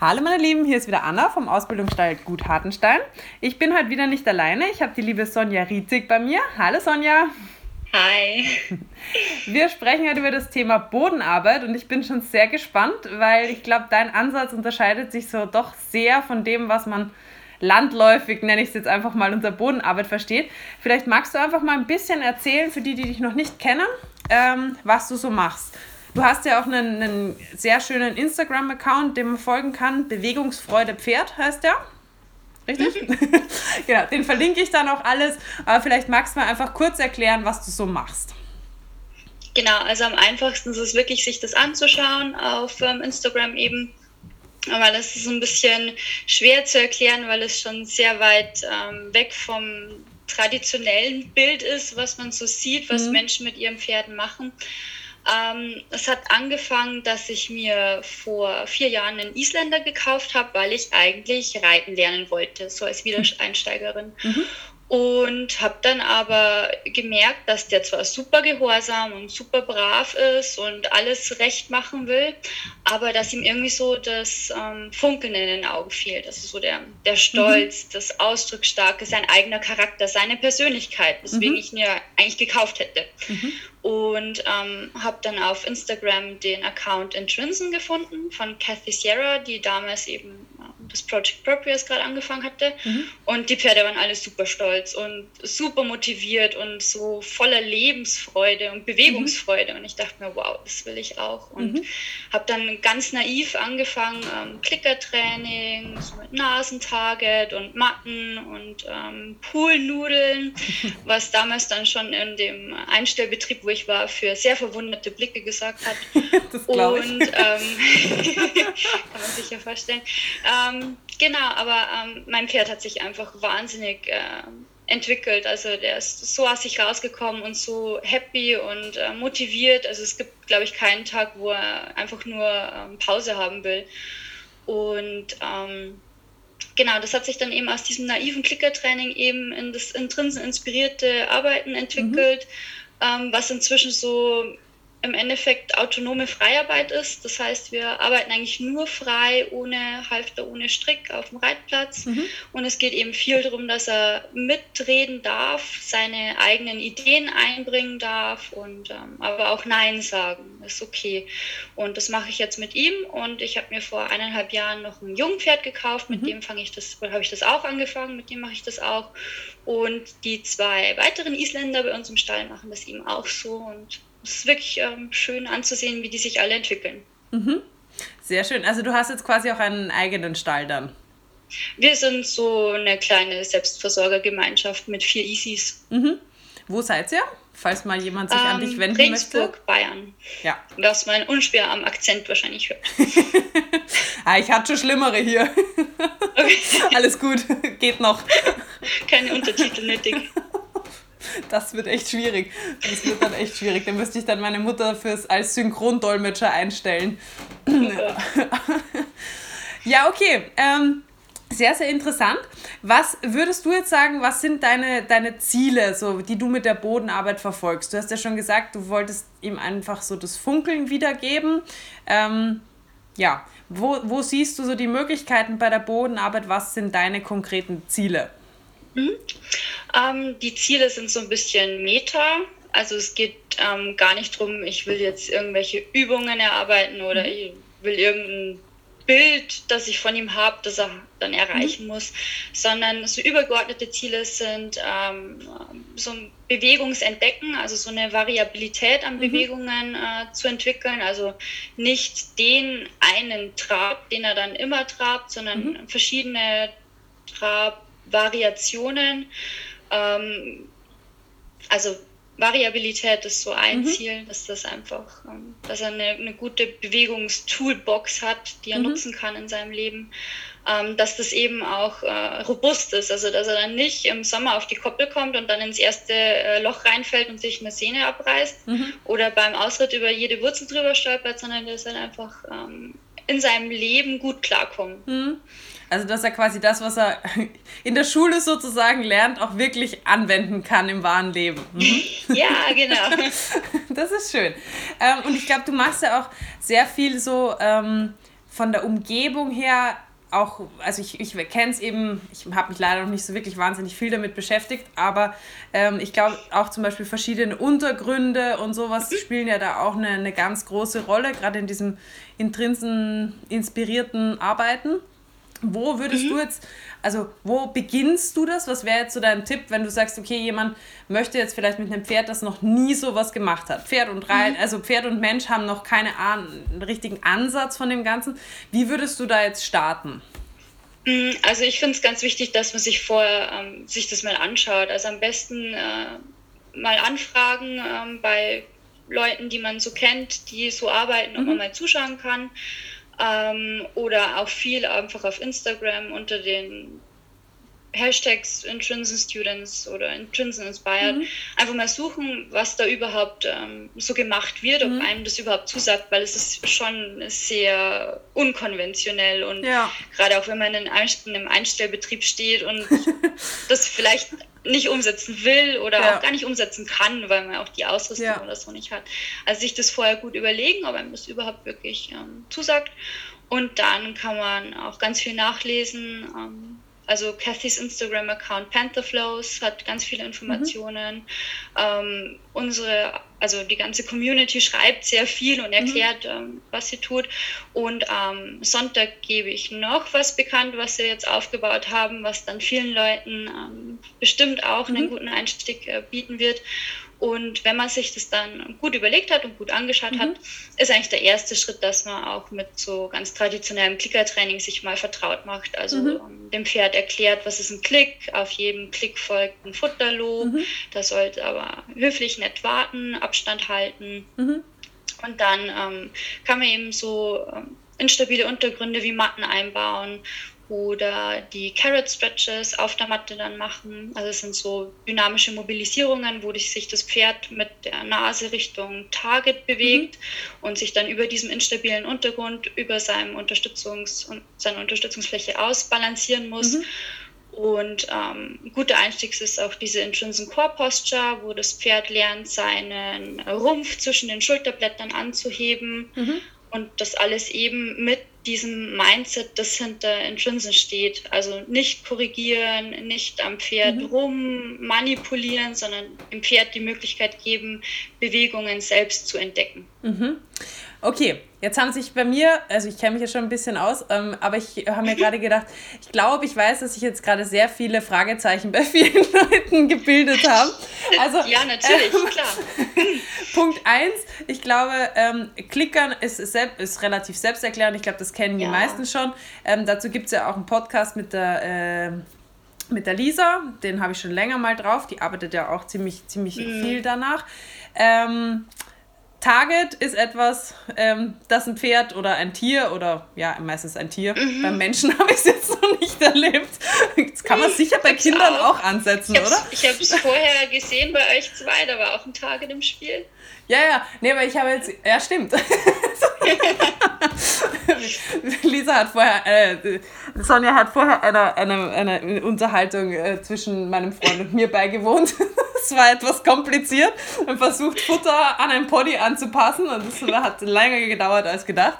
Hallo meine Lieben, hier ist wieder Anna vom Ausbildungsstall Gut Hartenstein. Ich bin heute wieder nicht alleine, ich habe die liebe Sonja Rietzig bei mir. Hallo Sonja. Hi. Wir sprechen heute über das Thema Bodenarbeit und ich bin schon sehr gespannt, weil ich glaube, dein Ansatz unterscheidet sich so doch sehr von dem, was man landläufig, nenne ich es jetzt einfach mal, unter Bodenarbeit versteht. Vielleicht magst du einfach mal ein bisschen erzählen, für die, die dich noch nicht kennen, ähm, was du so machst. Du hast ja auch einen, einen sehr schönen Instagram-Account, dem man folgen kann. Bewegungsfreude Pferd heißt der. Richtig? Mhm. genau, den verlinke ich dann auch alles. Aber vielleicht magst du mal einfach kurz erklären, was du so machst. Genau, also am einfachsten ist es wirklich, sich das anzuschauen auf ähm, Instagram eben. Aber das ist ein bisschen schwer zu erklären, weil es schon sehr weit ähm, weg vom traditionellen Bild ist, was man so sieht, was mhm. Menschen mit ihren Pferden machen. Ähm, es hat angefangen, dass ich mir vor vier Jahren einen Isländer gekauft habe, weil ich eigentlich reiten lernen wollte, so als Wiedereinsteigerin. Mhm und habe dann aber gemerkt, dass der zwar super gehorsam und super brav ist und alles recht machen will, aber dass ihm irgendwie so das ähm, Funkeln in den Augen fehlt. Also so der, der Stolz, mhm. das Ausdrucksstarke, sein eigener Charakter, seine Persönlichkeit, weswegen mhm. ich ihn ja eigentlich gekauft hätte. Mhm. Und ähm, habe dann auf Instagram den Account Intrinsen gefunden von Kathy Sierra, die damals eben das Project Purpose gerade angefangen hatte. Mhm. Und die Pferde waren alle super stolz und super motiviert und so voller Lebensfreude und Bewegungsfreude. Mhm. Und ich dachte mir, wow, das will ich auch. Und mhm. habe dann ganz naiv angefangen, ähm, Klickertraining, so mit Nasentarget und Matten und ähm, Poolnudeln, was damals dann schon in dem Einstellbetrieb, wo ich war, für sehr verwunderte Blicke gesagt hat. das glaube ich. Und ähm, kann man sich ja vorstellen. Ähm, ähm, genau, aber ähm, mein Pferd hat sich einfach wahnsinnig äh, entwickelt. Also der ist so aus sich rausgekommen und so happy und äh, motiviert. Also es gibt, glaube ich, keinen Tag, wo er einfach nur ähm, Pause haben will. Und ähm, genau, das hat sich dann eben aus diesem naiven Klickertraining eben in das intrinsen inspirierte Arbeiten entwickelt, mhm. ähm, was inzwischen so im Endeffekt autonome Freiarbeit ist. Das heißt, wir arbeiten eigentlich nur frei, ohne Halfter, ohne Strick auf dem Reitplatz. Mhm. Und es geht eben viel darum, dass er mitreden darf, seine eigenen Ideen einbringen darf und ähm, aber auch Nein sagen. Ist okay. Und das mache ich jetzt mit ihm. Und ich habe mir vor eineinhalb Jahren noch ein Jungpferd gekauft. Mit mhm. dem fange ich das, habe ich das auch angefangen. Mit dem mache ich das auch. Und die zwei weiteren Isländer bei uns im Stall machen das eben auch so. Und es ist wirklich ähm, schön anzusehen, wie die sich alle entwickeln. Mhm. Sehr schön. Also du hast jetzt quasi auch einen eigenen Stall dann. Wir sind so eine kleine Selbstversorgergemeinschaft mit vier Isis. Mhm. Wo seid ihr? Falls mal jemand sich ähm, an dich ähm, wenden Regensburg, möchte. Bayern. Ja. Was man unschwer am Akzent wahrscheinlich hört. ah, ich hatte schon schlimmere hier. Okay. Alles gut, geht noch. Keine Untertitel nötig. Das wird echt schwierig. Das wird dann echt schwierig. Da müsste ich dann meine Mutter fürs, als Synchrondolmetscher einstellen. ja, okay. Ähm, sehr, sehr interessant. Was würdest du jetzt sagen, was sind deine, deine Ziele, so, die du mit der Bodenarbeit verfolgst? Du hast ja schon gesagt, du wolltest ihm einfach so das Funkeln wiedergeben. Ähm, ja, wo, wo siehst du so die Möglichkeiten bei der Bodenarbeit? Was sind deine konkreten Ziele? Mhm. Ähm, die Ziele sind so ein bisschen Meta. Also es geht ähm, gar nicht darum, ich will jetzt irgendwelche Übungen erarbeiten oder mhm. ich will irgendein Bild, das ich von ihm habe, das er dann erreichen mhm. muss, sondern so übergeordnete Ziele sind ähm, so ein Bewegungsentdecken, also so eine Variabilität an mhm. Bewegungen äh, zu entwickeln, also nicht den einen Trab, den er dann immer trabt, sondern mhm. verschiedene Trabvariationen ähm, also Variabilität ist so ein mhm. Ziel, dass das einfach, ähm, dass er eine, eine gute Bewegungstoolbox hat, die er mhm. nutzen kann in seinem Leben. Ähm, dass das eben auch äh, robust ist, also dass er dann nicht im Sommer auf die Koppel kommt und dann ins erste äh, Loch reinfällt und sich eine Sehne abreißt mhm. oder beim Ausritt über jede Wurzel drüber stolpert, sondern dass er einfach ähm, in seinem Leben gut klarkommt. Mhm. Also, dass er quasi das, was er in der Schule sozusagen lernt, auch wirklich anwenden kann im wahren Leben. Mhm. Ja, genau. Das ist schön. Ähm, und ich glaube, du machst ja auch sehr viel so ähm, von der Umgebung her auch, also ich, ich kenne es eben, ich habe mich leider noch nicht so wirklich wahnsinnig viel damit beschäftigt, aber ähm, ich glaube auch zum Beispiel verschiedene Untergründe und sowas spielen ja da auch eine, eine ganz große Rolle, gerade in diesem intrinsen inspirierten Arbeiten. Wo würdest mhm. du jetzt, also wo beginnst du das? Was wäre jetzt so dein Tipp, wenn du sagst, okay, jemand möchte jetzt vielleicht mit einem Pferd, das noch nie sowas gemacht hat. Pferd und Reit, mhm. also Pferd und Mensch haben noch keine Ahnung, einen richtigen Ansatz von dem Ganzen. Wie würdest du da jetzt starten? Mm, also ich finde es ganz wichtig, dass man sich vorher ähm, sich das mal anschaut. Also am besten äh, mal anfragen ähm, bei Leuten, die man so kennt, die so arbeiten, ob mhm. man mal zuschauen kann. Ähm, oder auch viel einfach auf Instagram unter den Hashtags Intrinsen Students oder Intrinsen Inspired. Mhm. Einfach mal suchen, was da überhaupt ähm, so gemacht wird, ob mhm. einem das überhaupt zusagt, weil es ist schon sehr unkonventionell und ja. gerade auch wenn man in einem Einstellbetrieb steht und das vielleicht nicht umsetzen will oder ja. auch gar nicht umsetzen kann, weil man auch die Ausrüstung ja. oder so nicht hat. Also sich das vorher gut überlegen, ob einem das überhaupt wirklich ähm, zusagt. Und dann kann man auch ganz viel nachlesen. Ähm, also Cathys Instagram-Account Pantherflows hat ganz viele Informationen. Mhm. Ähm, unsere, also die ganze Community schreibt sehr viel und erklärt, mhm. ähm, was sie tut. Und am Sonntag gebe ich noch was bekannt, was wir jetzt aufgebaut haben, was dann vielen Leuten ähm, bestimmt auch mhm. einen guten Einstieg äh, bieten wird. Und wenn man sich das dann gut überlegt hat und gut angeschaut mhm. hat, ist eigentlich der erste Schritt, dass man auch mit so ganz traditionellem Klickertraining sich mal vertraut macht. Also mhm. dem Pferd erklärt, was ist ein Klick, auf jedem Klick folgt ein Futterlob, mhm. da sollte aber höflich nett warten, Abstand halten. Mhm. Und dann ähm, kann man eben so ähm, instabile Untergründe wie Matten einbauen oder die Carrot Stretches auf der Matte dann machen. Also es sind so dynamische Mobilisierungen, wo sich das Pferd mit der Nase Richtung Target bewegt mhm. und sich dann über diesem instabilen Untergrund über seinem Unterstützungs seine Unterstützungsfläche ausbalancieren muss. Mhm. Und ähm, guter Einstieg ist auch diese Intrinsic Core Posture, wo das Pferd lernt, seinen Rumpf zwischen den Schulterblättern anzuheben. Mhm. Und das alles eben mit diesem Mindset, das hinter Intrinsen steht. Also nicht korrigieren, nicht am Pferd mhm. rum manipulieren, sondern dem Pferd die Möglichkeit geben, Bewegungen selbst zu entdecken. Mhm. Okay, jetzt haben sich bei mir, also ich kenne mich ja schon ein bisschen aus, ähm, aber ich habe mir gerade gedacht, ich glaube, ich weiß, dass sich jetzt gerade sehr viele Fragezeichen bei vielen Leuten gebildet haben. Also, ja, natürlich, ähm, klar. Punkt 1, ich glaube, ähm, Klickern ist, ist, ist relativ selbsterklärend. Ich glaube, das kennen die ja. meisten schon. Ähm, dazu gibt es ja auch einen Podcast mit der. Äh, mit der Lisa, den habe ich schon länger mal drauf, die arbeitet ja auch ziemlich, ziemlich mhm. viel danach. Ähm, Target ist etwas, ähm, das ein Pferd oder ein Tier oder ja, meistens ein Tier. Mhm. Beim Menschen habe ich es jetzt noch nicht erlebt. Das kann man sicher bei Kindern auch, auch ansetzen, ich oder? Ich habe es vorher gesehen bei euch zwei, da war auch ein Target im Spiel. Ja, ja, nee, aber ich habe jetzt, ja, stimmt. Lisa hat vorher, äh, Sonja hat vorher einer eine, eine Unterhaltung äh, zwischen meinem Freund und mir beigewohnt. Es war etwas kompliziert und versucht, Futter an ein Pony anzupassen und das hat länger gedauert als gedacht.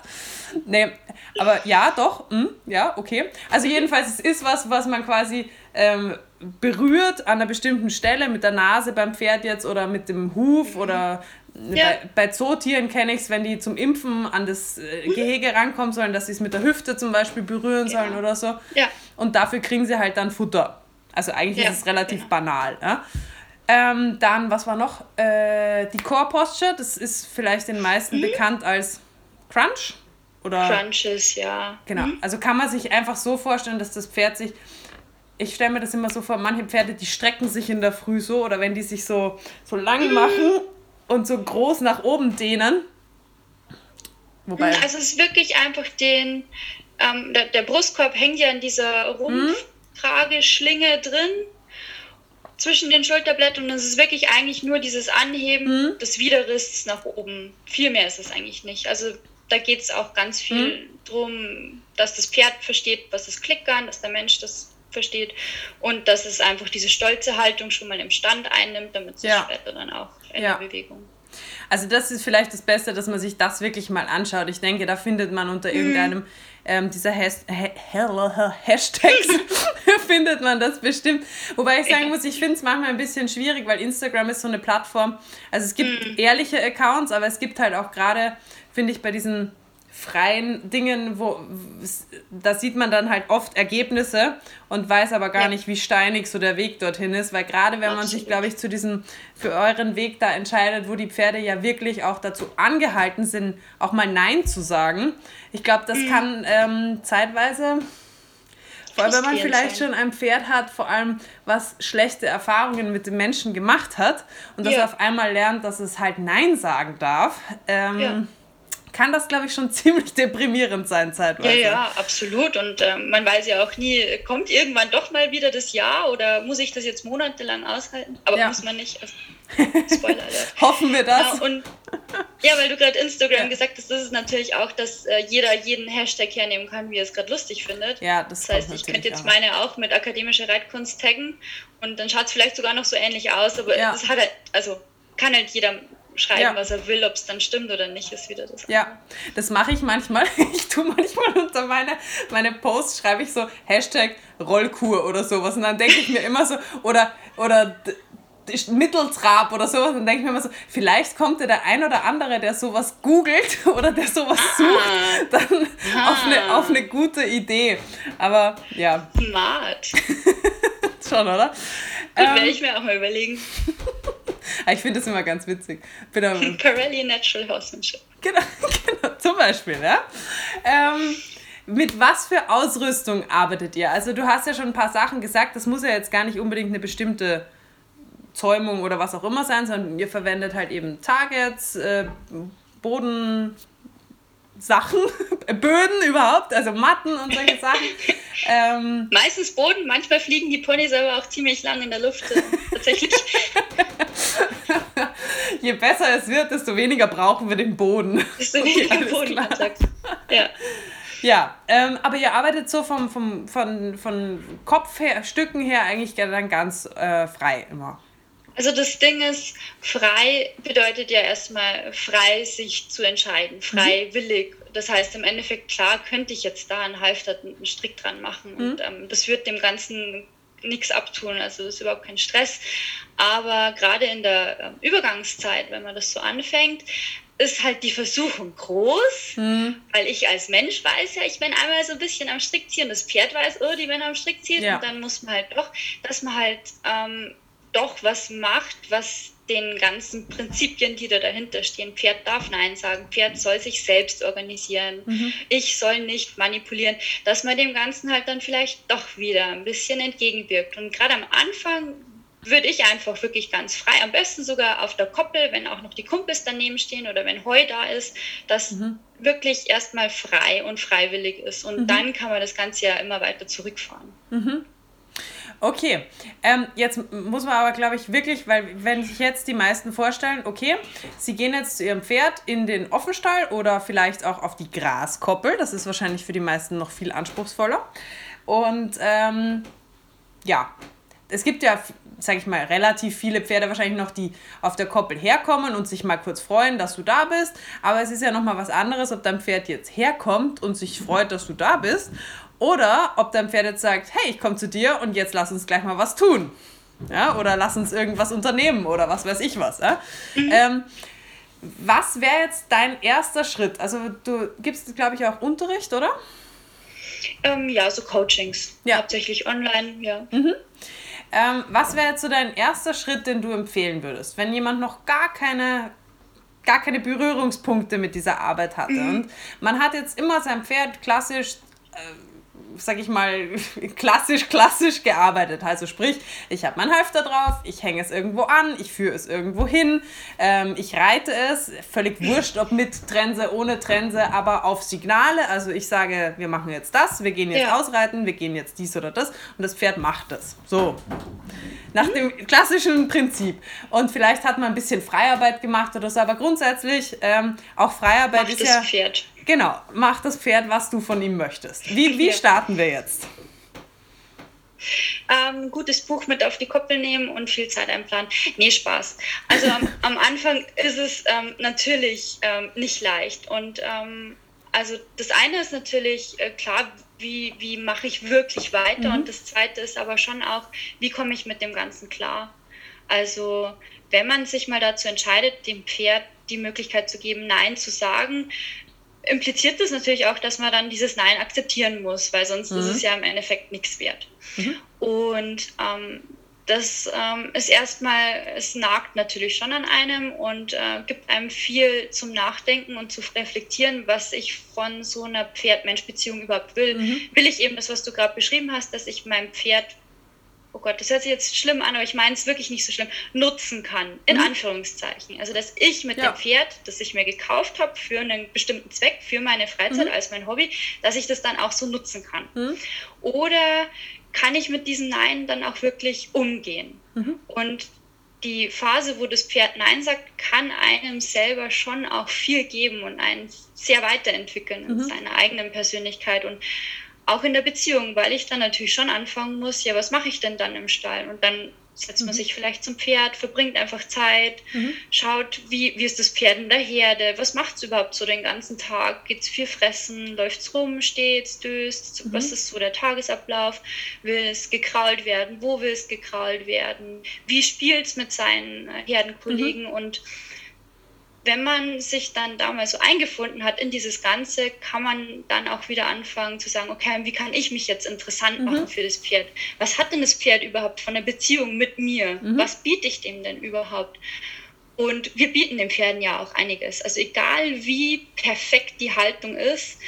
Nee, aber ja, doch, mh, hm, ja, okay. Also jedenfalls, es ist was, was man quasi ähm, berührt an einer bestimmten Stelle mit der Nase beim Pferd jetzt oder mit dem Huf oder ja. Bei, bei Zootieren kenne ich es, wenn die zum Impfen an das äh, Gehege rankommen sollen, dass sie es mit der Hüfte zum Beispiel berühren sollen ja. oder so. Ja. Und dafür kriegen sie halt dann Futter. Also eigentlich ist es relativ genau. banal. Ähm, dann, was war noch? Äh, die Core Posture, das ist vielleicht den meisten mhm. bekannt als Crunch. Oder, Crunches, ja. Genau. Mhm. Also kann man sich einfach so vorstellen, dass das Pferd sich ich stelle mir das immer so vor, manche Pferde, die strecken sich in der Früh so oder wenn die sich so, so lang mhm. machen und so groß nach oben dehnen. Wobei. Hm, also es ist wirklich einfach den, ähm, der, der, Brustkorb hängt ja in dieser Rumpftrageschlinge hm? drin zwischen den Schulterblättern und es ist wirklich eigentlich nur dieses Anheben hm? des Widerrists nach oben. Viel mehr ist es eigentlich nicht. Also da geht es auch ganz viel hm? drum, dass das Pferd versteht, was ist Klickern, dass der Mensch das versteht und dass es einfach diese stolze Haltung schon mal im Stand einnimmt, damit es ja. später dann auch in ja. Bewegung. Also das ist vielleicht das Beste, dass man sich das wirklich mal anschaut. Ich denke, da findet man unter mhm. irgendeinem ähm, dieser Has Hashtags findet man das bestimmt. Wobei ich sagen muss, ich finde es manchmal ein bisschen schwierig, weil Instagram ist so eine Plattform. Also es gibt mhm. ehrliche Accounts, aber es gibt halt auch gerade, finde ich, bei diesen freien Dingen, wo da sieht man dann halt oft Ergebnisse und weiß aber gar ja. nicht, wie steinig so der Weg dorthin ist, weil gerade wenn man sich, glaube ich, zu diesem für euren Weg da entscheidet, wo die Pferde ja wirklich auch dazu angehalten sind, auch mal Nein zu sagen, ich glaube, das mhm. kann ähm, zeitweise vor allem, wenn man vielleicht schon ein Pferd hat, vor allem was schlechte Erfahrungen mit dem Menschen gemacht hat und das ja. auf einmal lernt, dass es halt Nein sagen darf. Ähm, ja kann das, glaube ich, schon ziemlich deprimierend sein zeitweise. Ja, ja, absolut. Und äh, man weiß ja auch nie, kommt irgendwann doch mal wieder das Jahr oder muss ich das jetzt monatelang aushalten? Aber ja. muss man nicht. Also, Spoiler alert. Hoffen wir das. Ja, und, ja weil du gerade Instagram ja. gesagt hast, das ist natürlich auch, dass äh, jeder jeden Hashtag hernehmen kann, wie er es gerade lustig findet. Ja, das, das heißt, ich könnte jetzt auch. meine auch mit akademische Reitkunst taggen und dann schaut es vielleicht sogar noch so ähnlich aus, aber ja. das hat halt, also kann halt jeder schreiben, ja. was er will, ob es dann stimmt oder nicht, ist wieder das. Ja, das mache ich manchmal. Ich tue manchmal unter meine, meine Posts, schreibe ich so Hashtag Rollkur oder sowas. Und dann denke ich mir immer so, oder, oder Mitteltrab oder sowas, dann denke ich mir immer so, vielleicht kommt ja der ein oder andere, der sowas googelt oder der sowas ah. sucht, dann ah. auf, eine, auf eine gute Idee. Aber ja. Smart. Schon, oder? Das ähm, werde ich mir auch mal überlegen. Ich finde das immer ganz witzig. Pirelli Natural Horsemanship. Genau, genau, zum Beispiel, ja. Ähm, mit was für Ausrüstung arbeitet ihr? Also du hast ja schon ein paar Sachen gesagt, das muss ja jetzt gar nicht unbedingt eine bestimmte Zäumung oder was auch immer sein, sondern ihr verwendet halt eben Targets, äh, Boden, Sachen, Böden überhaupt, also Matten und solche Sachen. Ähm, Meistens Boden, manchmal fliegen die Ponys aber auch ziemlich lang in der Luft. Äh, tatsächlich. Je besser es wird, desto weniger brauchen wir den Boden. Desto weniger okay, Boden, Ja. Ja, ähm, aber ihr arbeitet so vom, vom, von, von Kopf her, Stücken her eigentlich dann ganz äh, frei immer. Also das Ding ist, frei bedeutet ja erstmal frei, sich zu entscheiden, freiwillig. Mhm. Das heißt, im Endeffekt, klar, könnte ich jetzt da einen Halfter, einen Strick dran machen. Mhm. Und ähm, das wird dem Ganzen nichts abtun, also das ist überhaupt kein Stress. Aber gerade in der ähm, Übergangszeit, wenn man das so anfängt, ist halt die Versuchung groß, mhm. weil ich als Mensch weiß ja, ich bin einmal so ein bisschen am Strick ziehen, das Pferd weiß, oh, die Männer am Strick ziehen ja. und dann muss man halt doch, dass man halt ähm, doch was macht, was den ganzen Prinzipien, die da dahinter stehen. Pferd darf Nein sagen, Pferd soll sich selbst organisieren, mhm. ich soll nicht manipulieren, dass man dem Ganzen halt dann vielleicht doch wieder ein bisschen entgegenwirkt. Und gerade am Anfang würde ich einfach wirklich ganz frei, am besten sogar auf der Koppel, wenn auch noch die Kumpels daneben stehen oder wenn Heu da ist, dass mhm. wirklich erstmal frei und freiwillig ist. Und mhm. dann kann man das Ganze ja immer weiter zurückfahren. Okay, ähm, jetzt muss man aber, glaube ich, wirklich, weil wenn sich jetzt die meisten vorstellen, okay, sie gehen jetzt zu ihrem Pferd in den Offenstall oder vielleicht auch auf die Graskoppel, das ist wahrscheinlich für die meisten noch viel anspruchsvoller. Und ähm, ja, es gibt ja, sage ich mal, relativ viele Pferde wahrscheinlich noch, die auf der Koppel herkommen und sich mal kurz freuen, dass du da bist. Aber es ist ja nochmal was anderes, ob dein Pferd jetzt herkommt und sich freut, dass du da bist oder ob dein Pferd jetzt sagt, hey, ich komme zu dir und jetzt lass uns gleich mal was tun. Ja, oder lass uns irgendwas unternehmen oder was weiß ich was. Ja? Mhm. Ähm, was wäre jetzt dein erster Schritt? Also du gibst, glaube ich, auch Unterricht, oder? Ähm, ja, so Coachings. Ja. Hauptsächlich online, ja. Mhm. Ähm, was wäre jetzt so dein erster Schritt, den du empfehlen würdest, wenn jemand noch gar keine gar keine Berührungspunkte mit dieser Arbeit hatte. Mhm. Und man hat jetzt immer sein Pferd klassisch äh, sag ich mal, klassisch, klassisch gearbeitet. Also sprich, ich habe mein Halfter drauf, ich hänge es irgendwo an, ich führe es irgendwo hin, ähm, ich reite es, völlig wurscht, ob mit Trense, ohne Trense, aber auf Signale. Also ich sage, wir machen jetzt das, wir gehen jetzt ja. ausreiten, wir gehen jetzt dies oder das und das Pferd macht das. So. Nach dem klassischen Prinzip. Und vielleicht hat man ein bisschen Freiarbeit gemacht oder so, aber grundsätzlich ähm, auch Freiarbeit macht ist ja. Pferd. Genau, mach das Pferd, was du von ihm möchtest. Wie, wie starten wir jetzt? ähm, gutes Buch mit auf die Koppel nehmen und viel Zeit einplanen. Nee, Spaß. Also am, am Anfang ist es ähm, natürlich ähm, nicht leicht. Und ähm, also das eine ist natürlich äh, klar, wie, wie mache ich wirklich weiter? Mhm. Und das zweite ist aber schon auch, wie komme ich mit dem Ganzen klar? Also wenn man sich mal dazu entscheidet, dem Pferd die Möglichkeit zu geben, Nein zu sagen, impliziert das natürlich auch, dass man dann dieses Nein akzeptieren muss, weil sonst mhm. ist es ja im Endeffekt nichts wert. Mhm. Und ähm, das ähm, ist erstmal, es nagt natürlich schon an einem und äh, gibt einem viel zum Nachdenken und zu reflektieren, was ich von so einer Pferd-Mensch-Beziehung überhaupt will. Mhm. Will ich eben das, was du gerade beschrieben hast, dass ich meinem Pferd oh Gott, das hört sich jetzt schlimm an, aber ich meine es wirklich nicht so schlimm, nutzen kann, in mhm. Anführungszeichen. Also, dass ich mit ja. dem Pferd, das ich mir gekauft habe für einen bestimmten Zweck, für meine Freizeit mhm. als mein Hobby, dass ich das dann auch so nutzen kann. Mhm. Oder kann ich mit diesem Nein dann auch wirklich umgehen? Mhm. Und die Phase, wo das Pferd Nein sagt, kann einem selber schon auch viel geben und einen sehr weiterentwickeln in mhm. seiner eigenen Persönlichkeit. Und auch in der Beziehung, weil ich dann natürlich schon anfangen muss, ja, was mache ich denn dann im Stall? Und dann setzt man mhm. sich vielleicht zum Pferd, verbringt einfach Zeit, mhm. schaut, wie, wie ist das Pferd in der Herde, was macht es überhaupt so den ganzen Tag? Geht es viel fressen, läuft es rum, steht döst, mhm. was ist so der Tagesablauf? Will es gekrault werden? Wo will es gekrault werden? Wie spielt es mit seinen Herdenkollegen? Mhm. Und wenn man sich dann damals so eingefunden hat in dieses Ganze, kann man dann auch wieder anfangen zu sagen, okay, wie kann ich mich jetzt interessant machen mhm. für das Pferd? Was hat denn das Pferd überhaupt von der Beziehung mit mir? Mhm. Was biete ich dem denn überhaupt? Und wir bieten den Pferden ja auch einiges. Also egal wie perfekt die Haltung ist,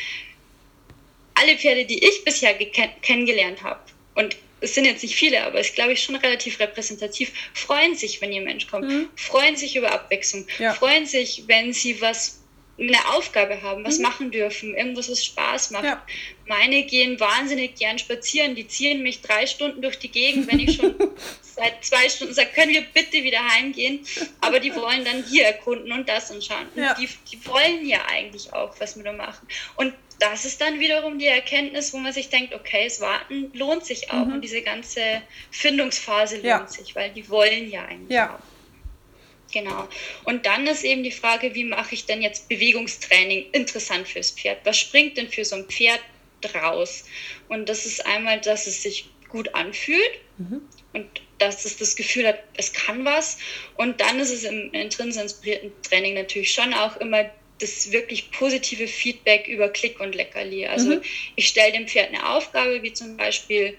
alle Pferde, die ich bisher kennengelernt habe, und es sind jetzt nicht viele, aber es ist, glaube ich, schon relativ repräsentativ, freuen sich, wenn ihr Mensch kommt, mhm. freuen sich über Abwechslung, ja. freuen sich, wenn sie was eine Aufgabe haben, was mhm. machen dürfen, irgendwas, was Spaß macht. Ja. Meine gehen wahnsinnig gern spazieren, die ziehen mich drei Stunden durch die Gegend, wenn ich schon seit zwei Stunden sage, können wir bitte wieder heimgehen, aber die wollen dann hier erkunden und das und schauen. Ja. Die, die wollen ja eigentlich auch was mit mir machen. Und das ist dann wiederum die Erkenntnis, wo man sich denkt, okay, das Warten lohnt sich auch mhm. und diese ganze Findungsphase lohnt ja. sich, weil die wollen ja eigentlich ja. auch. Genau. Und dann ist eben die Frage, wie mache ich denn jetzt Bewegungstraining interessant fürs Pferd? Was springt denn für so ein Pferd draus? Und das ist einmal, dass es sich gut anfühlt mhm. und dass es das Gefühl hat, es kann was. Und dann ist es im intrinsisch inspirierten Training natürlich schon auch immer das wirklich positive Feedback über Klick und Leckerli. Also mhm. ich stelle dem Pferd eine Aufgabe, wie zum Beispiel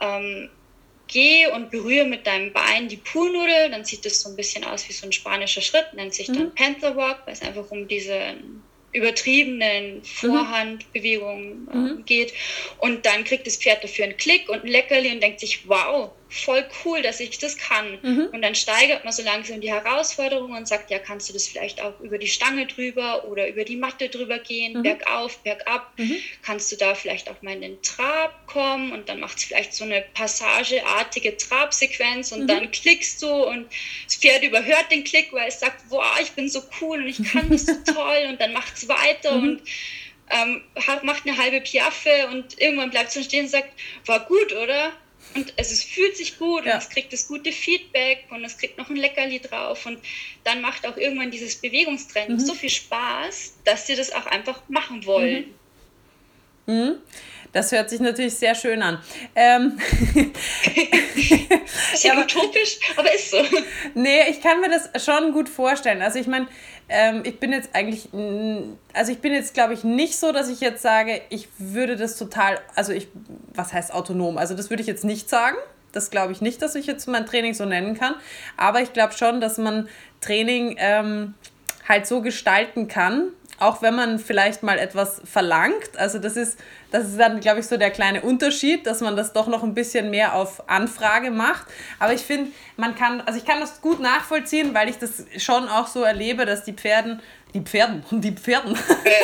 ähm, geh und berühre mit deinem Bein die Poolnudel, dann sieht das so ein bisschen aus wie so ein spanischer Schritt, nennt sich dann mhm. Panther Walk, weil es einfach um diese übertriebenen mhm. Vorhandbewegungen äh, mhm. geht. Und dann kriegt das Pferd dafür einen Klick und ein Leckerli und denkt sich, wow, voll cool, dass ich das kann. Mhm. Und dann steigert man so langsam die Herausforderung und sagt, ja, kannst du das vielleicht auch über die Stange drüber oder über die Matte drüber gehen, mhm. bergauf, bergab. Mhm. Kannst du da vielleicht auch mal in den Trab kommen und dann macht es vielleicht so eine passageartige Trabsequenz und mhm. dann klickst du und das Pferd überhört den Klick, weil es sagt, wow, ich bin so cool und ich kann das so toll und dann macht es weiter mhm. und ähm, macht eine halbe Piaffe und irgendwann bleibt es stehen und sagt, war gut, oder? Und es, es fühlt sich gut ja. und es kriegt das gute Feedback und es kriegt noch ein Leckerli drauf und dann macht auch irgendwann dieses Bewegungstraining mhm. so viel Spaß, dass sie das auch einfach machen wollen. Mhm. Mhm. Das hört sich natürlich sehr schön an. Ähm, ist ja utopisch, aber ist so. Nee, ich kann mir das schon gut vorstellen. Also ich meine, ähm, ich bin jetzt eigentlich, also ich bin jetzt, glaube ich, nicht so, dass ich jetzt sage, ich würde das total, also ich, was heißt autonom? Also das würde ich jetzt nicht sagen. Das glaube ich nicht, dass ich jetzt mein Training so nennen kann. Aber ich glaube schon, dass man Training ähm, halt so gestalten kann, auch wenn man vielleicht mal etwas verlangt. Also das ist, das ist dann, glaube ich, so der kleine Unterschied, dass man das doch noch ein bisschen mehr auf Anfrage macht. Aber ich finde, man kann, also ich kann das gut nachvollziehen, weil ich das schon auch so erlebe, dass die Pferden, die Pferden, die Pferden,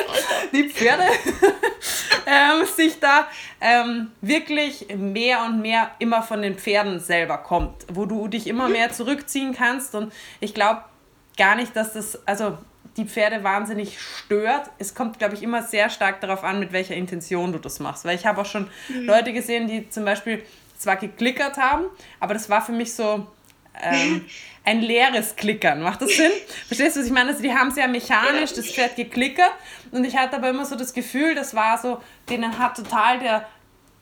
die Pferde ähm, sich da ähm, wirklich mehr und mehr immer von den Pferden selber kommt, wo du dich immer mehr zurückziehen kannst. Und ich glaube gar nicht, dass das, also die Pferde wahnsinnig stört. Es kommt, glaube ich, immer sehr stark darauf an, mit welcher Intention du das machst. Weil ich habe auch schon mhm. Leute gesehen, die zum Beispiel zwar geklickert haben, aber das war für mich so ähm, ein leeres Klickern. Macht das Sinn? Verstehst du, was ich meine? Also die haben sehr mechanisch das Pferd geklickert und ich hatte aber immer so das Gefühl, das war so, denen hat total der,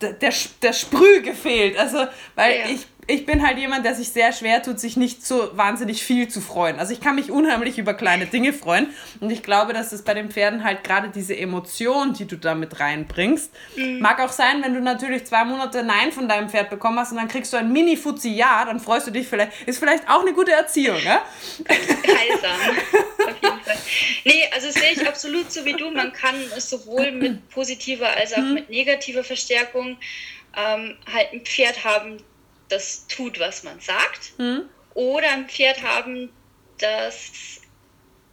der, der, der Sprüh gefehlt. Also, weil ja. ich ich bin halt jemand, der sich sehr schwer tut, sich nicht so wahnsinnig viel zu freuen. Also ich kann mich unheimlich über kleine Dinge freuen. Und ich glaube, dass es bei den Pferden halt gerade diese Emotion, die du da mit reinbringst, mhm. mag auch sein, wenn du natürlich zwei Monate Nein von deinem Pferd bekommen hast und dann kriegst du ein Mini-Fuzzi Ja, dann freust du dich vielleicht. Ist vielleicht auch eine gute Erziehung, ne? Heilsam. Auf jeden Fall. Nee, also sehe ich absolut so wie du. Man kann es sowohl mit positiver als auch mhm. mit negativer Verstärkung ähm, halt ein Pferd haben, das tut, was man sagt. Mhm. Oder ein Pferd haben, das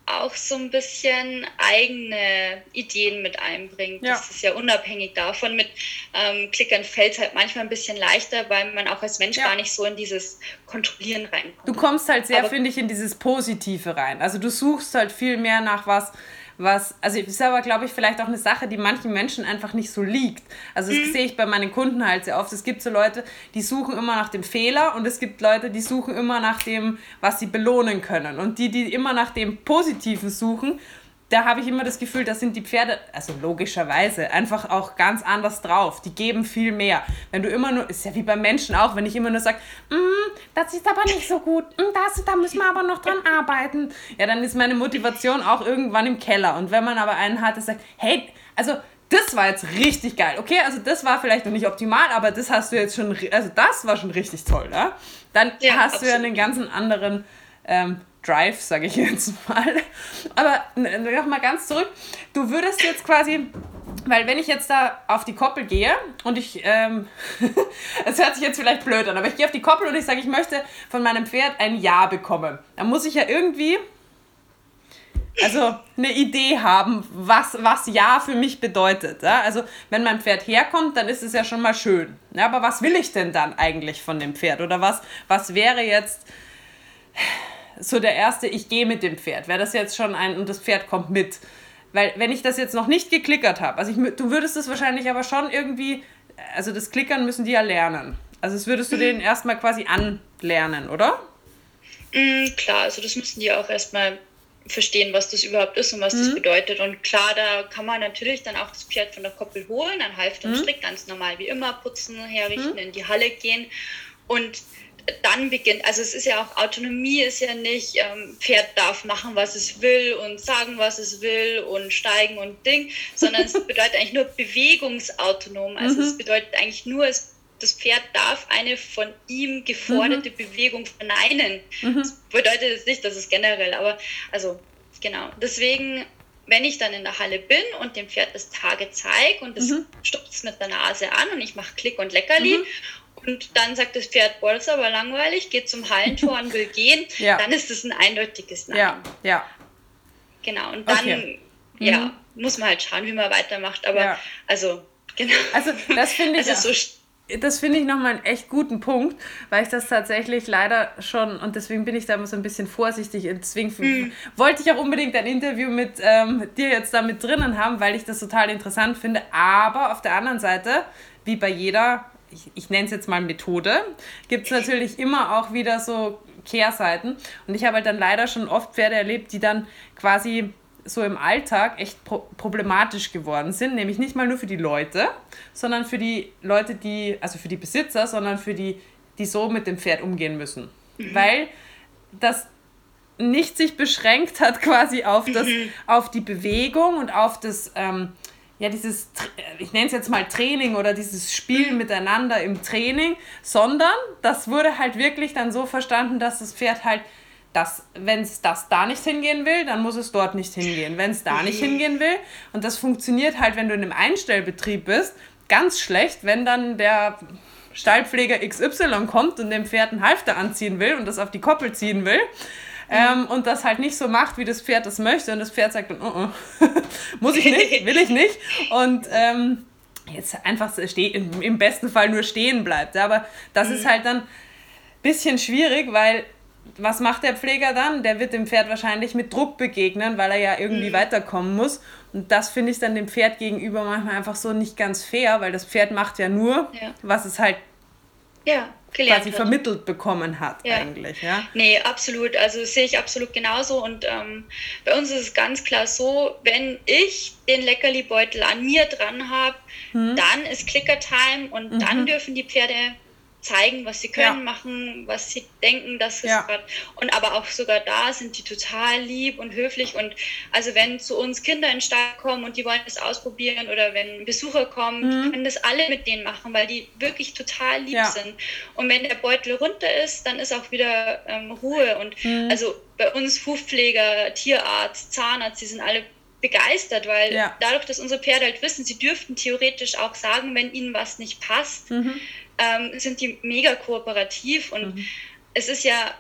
auch so ein bisschen eigene Ideen mit einbringt. Ja. Das ist ja unabhängig davon. Mit ähm, Klickern fällt es halt manchmal ein bisschen leichter, weil man auch als Mensch ja. gar nicht so in dieses Kontrollieren reinkommt. Du kommst halt sehr, finde ich, in dieses Positive rein. Also du suchst halt viel mehr nach was, was, also ist aber, glaube ich, vielleicht auch eine Sache, die manchen Menschen einfach nicht so liegt. Also das mhm. sehe ich bei meinen Kunden halt sehr oft. Es gibt so Leute, die suchen immer nach dem Fehler und es gibt Leute, die suchen immer nach dem, was sie belohnen können. Und die, die immer nach dem Positiven suchen, da habe ich immer das Gefühl, da sind die Pferde, also logischerweise, einfach auch ganz anders drauf. Die geben viel mehr. Wenn du immer nur, ist ja wie bei Menschen auch, wenn ich immer nur sage, mm, das ist aber nicht so gut, mm, das, da müssen wir aber noch dran arbeiten, ja, dann ist meine Motivation auch irgendwann im Keller. Und wenn man aber einen hat, der sagt, hey, also das war jetzt richtig geil. Okay, also das war vielleicht noch nicht optimal, aber das hast du jetzt schon, also das war schon richtig toll, ne? Dann ja, hast absolut. du ja einen ganz anderen ähm, Drive, sage ich jetzt mal. Aber noch mal ganz zurück. Du würdest jetzt quasi, weil wenn ich jetzt da auf die Koppel gehe und ich, ähm, es hört sich jetzt vielleicht blöd an, aber ich gehe auf die Koppel und ich sage, ich möchte von meinem Pferd ein Ja bekommen. Dann muss ich ja irgendwie, also eine Idee haben, was, was Ja für mich bedeutet. Ja? Also wenn mein Pferd herkommt, dann ist es ja schon mal schön. Ja, aber was will ich denn dann eigentlich von dem Pferd? Oder was, was wäre jetzt so der erste, ich gehe mit dem Pferd. Wäre das jetzt schon ein und das Pferd kommt mit. Weil wenn ich das jetzt noch nicht geklickert habe, also ich, du würdest es wahrscheinlich aber schon irgendwie, also das Klickern müssen die ja lernen. Also das würdest du mhm. denen erstmal quasi anlernen, oder? Mhm, klar, also das müssen die auch erstmal verstehen, was das überhaupt ist und was mhm. das bedeutet. Und klar, da kann man natürlich dann auch das Pferd von der Koppel holen, dann Halfter und mhm. Strick ganz normal wie immer putzen, herrichten, mhm. in die Halle gehen. Und dann beginnt, also es ist ja auch Autonomie ist ja nicht, ähm, Pferd darf machen, was es will und sagen, was es will und steigen und Ding, sondern es bedeutet eigentlich nur bewegungsautonom. Also mhm. es bedeutet eigentlich nur, es, das Pferd darf eine von ihm geforderte mhm. Bewegung verneinen. Mhm. Das bedeutet jetzt nicht, dass es generell, aber also genau. Deswegen wenn ich dann in der Halle bin und dem Pferd das Tage zeige und es mhm. stupst mit der Nase an und ich mache Klick und Leckerli mhm. Und dann sagt das Pferd, boah, das ist aber langweilig, geht zum Hallentor und will gehen, ja. dann ist es ein eindeutiges Nein. Ja, ja. Genau, und dann, okay. ja, mhm. muss man halt schauen, wie man weitermacht. Aber, ja. also, genau. Also, das finde ich. Also, so das finde ich nochmal einen echt guten Punkt, weil ich das tatsächlich leider schon, und deswegen bin ich da immer so ein bisschen vorsichtig, und deswegen mhm. wollte ich auch unbedingt ein Interview mit ähm, dir jetzt da mit drinnen haben, weil ich das total interessant finde. Aber auf der anderen Seite, wie bei jeder ich, ich nenne es jetzt mal Methode, gibt es natürlich immer auch wieder so Kehrseiten. Und ich habe halt dann leider schon oft Pferde erlebt, die dann quasi so im Alltag echt pro problematisch geworden sind, nämlich nicht mal nur für die Leute, sondern für die Leute, die, also für die Besitzer, sondern für die, die so mit dem Pferd umgehen müssen. Mhm. Weil das nicht sich beschränkt hat quasi auf, das, mhm. auf die Bewegung und auf das ähm, ja, dieses, ich nenne es jetzt mal Training oder dieses Spiel miteinander im Training, sondern das wurde halt wirklich dann so verstanden, dass das Pferd halt, dass, wenn es das da nicht hingehen will, dann muss es dort nicht hingehen. Wenn es da nicht hingehen will, und das funktioniert halt, wenn du in einem Einstellbetrieb bist, ganz schlecht, wenn dann der Stallpfleger XY kommt und dem Pferd einen Halfter anziehen will und das auf die Koppel ziehen will ähm, und das halt nicht so macht, wie das Pferd das möchte und das Pferd sagt dann, oh, oh. muss ich nicht, will ich nicht und ähm, jetzt einfach stehen, im besten Fall nur stehen bleibt. Aber das mhm. ist halt dann ein bisschen schwierig, weil was macht der Pfleger dann? Der wird dem Pferd wahrscheinlich mit Druck begegnen, weil er ja irgendwie mhm. weiterkommen muss. Und das finde ich dann dem Pferd gegenüber manchmal einfach so nicht ganz fair, weil das Pferd macht ja nur, ja. was es halt ja, quasi hat. vermittelt bekommen hat ja. eigentlich. Ja? Nee, absolut. Also sehe ich absolut genauso. Und ähm, bei uns ist es ganz klar so, wenn ich den Leckerli-Beutel an mir dran habe, hm. dann ist Clicker-Time und mhm. dann dürfen die Pferde zeigen, was sie können, ja. machen, was sie denken, dass es ja. gerade. Und aber auch sogar da sind die total lieb und höflich. Und also wenn zu uns Kinder in den Stall kommen und die wollen das ausprobieren oder wenn Besucher kommen, mhm. können das alle mit denen machen, weil die wirklich total lieb ja. sind. Und wenn der Beutel runter ist, dann ist auch wieder ähm, Ruhe. Und mhm. also bei uns Hufpfleger, Tierarzt, Zahnarzt, die sind alle begeistert, weil dadurch, dass unsere Pferde halt wissen, sie dürften theoretisch auch sagen, wenn ihnen was nicht passt. Mhm ähm, sind die mega kooperativ und mhm. es ist ja,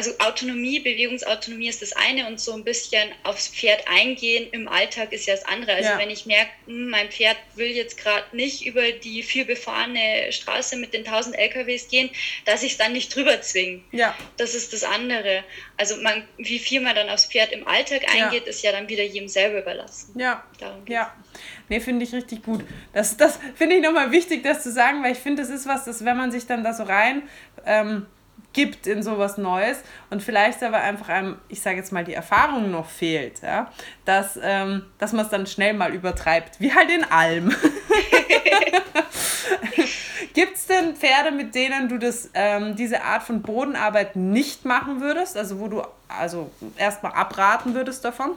also Autonomie, Bewegungsautonomie ist das eine und so ein bisschen aufs Pferd eingehen im Alltag ist ja das andere. Also ja. wenn ich merke, hm, mein Pferd will jetzt gerade nicht über die viel befahrene Straße mit den 1000 LKWs gehen, dass ich es dann nicht drüber zwinge. Ja. Das ist das andere. Also man, wie viel man dann aufs Pferd im Alltag eingeht, ja. ist ja dann wieder jedem selber überlassen. Ja. Darum geht's. ja. Nee, finde ich richtig gut. Das, das finde ich nochmal wichtig, das zu sagen, weil ich finde, das ist was, das, wenn man sich dann da so rein ähm, gibt in sowas Neues und vielleicht aber einfach einem, ich sage jetzt mal, die Erfahrung noch fehlt, ja, dass, ähm, dass man es dann schnell mal übertreibt, wie halt in allem. Gibt es denn Pferde, mit denen du das, ähm, diese Art von Bodenarbeit nicht machen würdest? Also wo du also erstmal abraten würdest davon?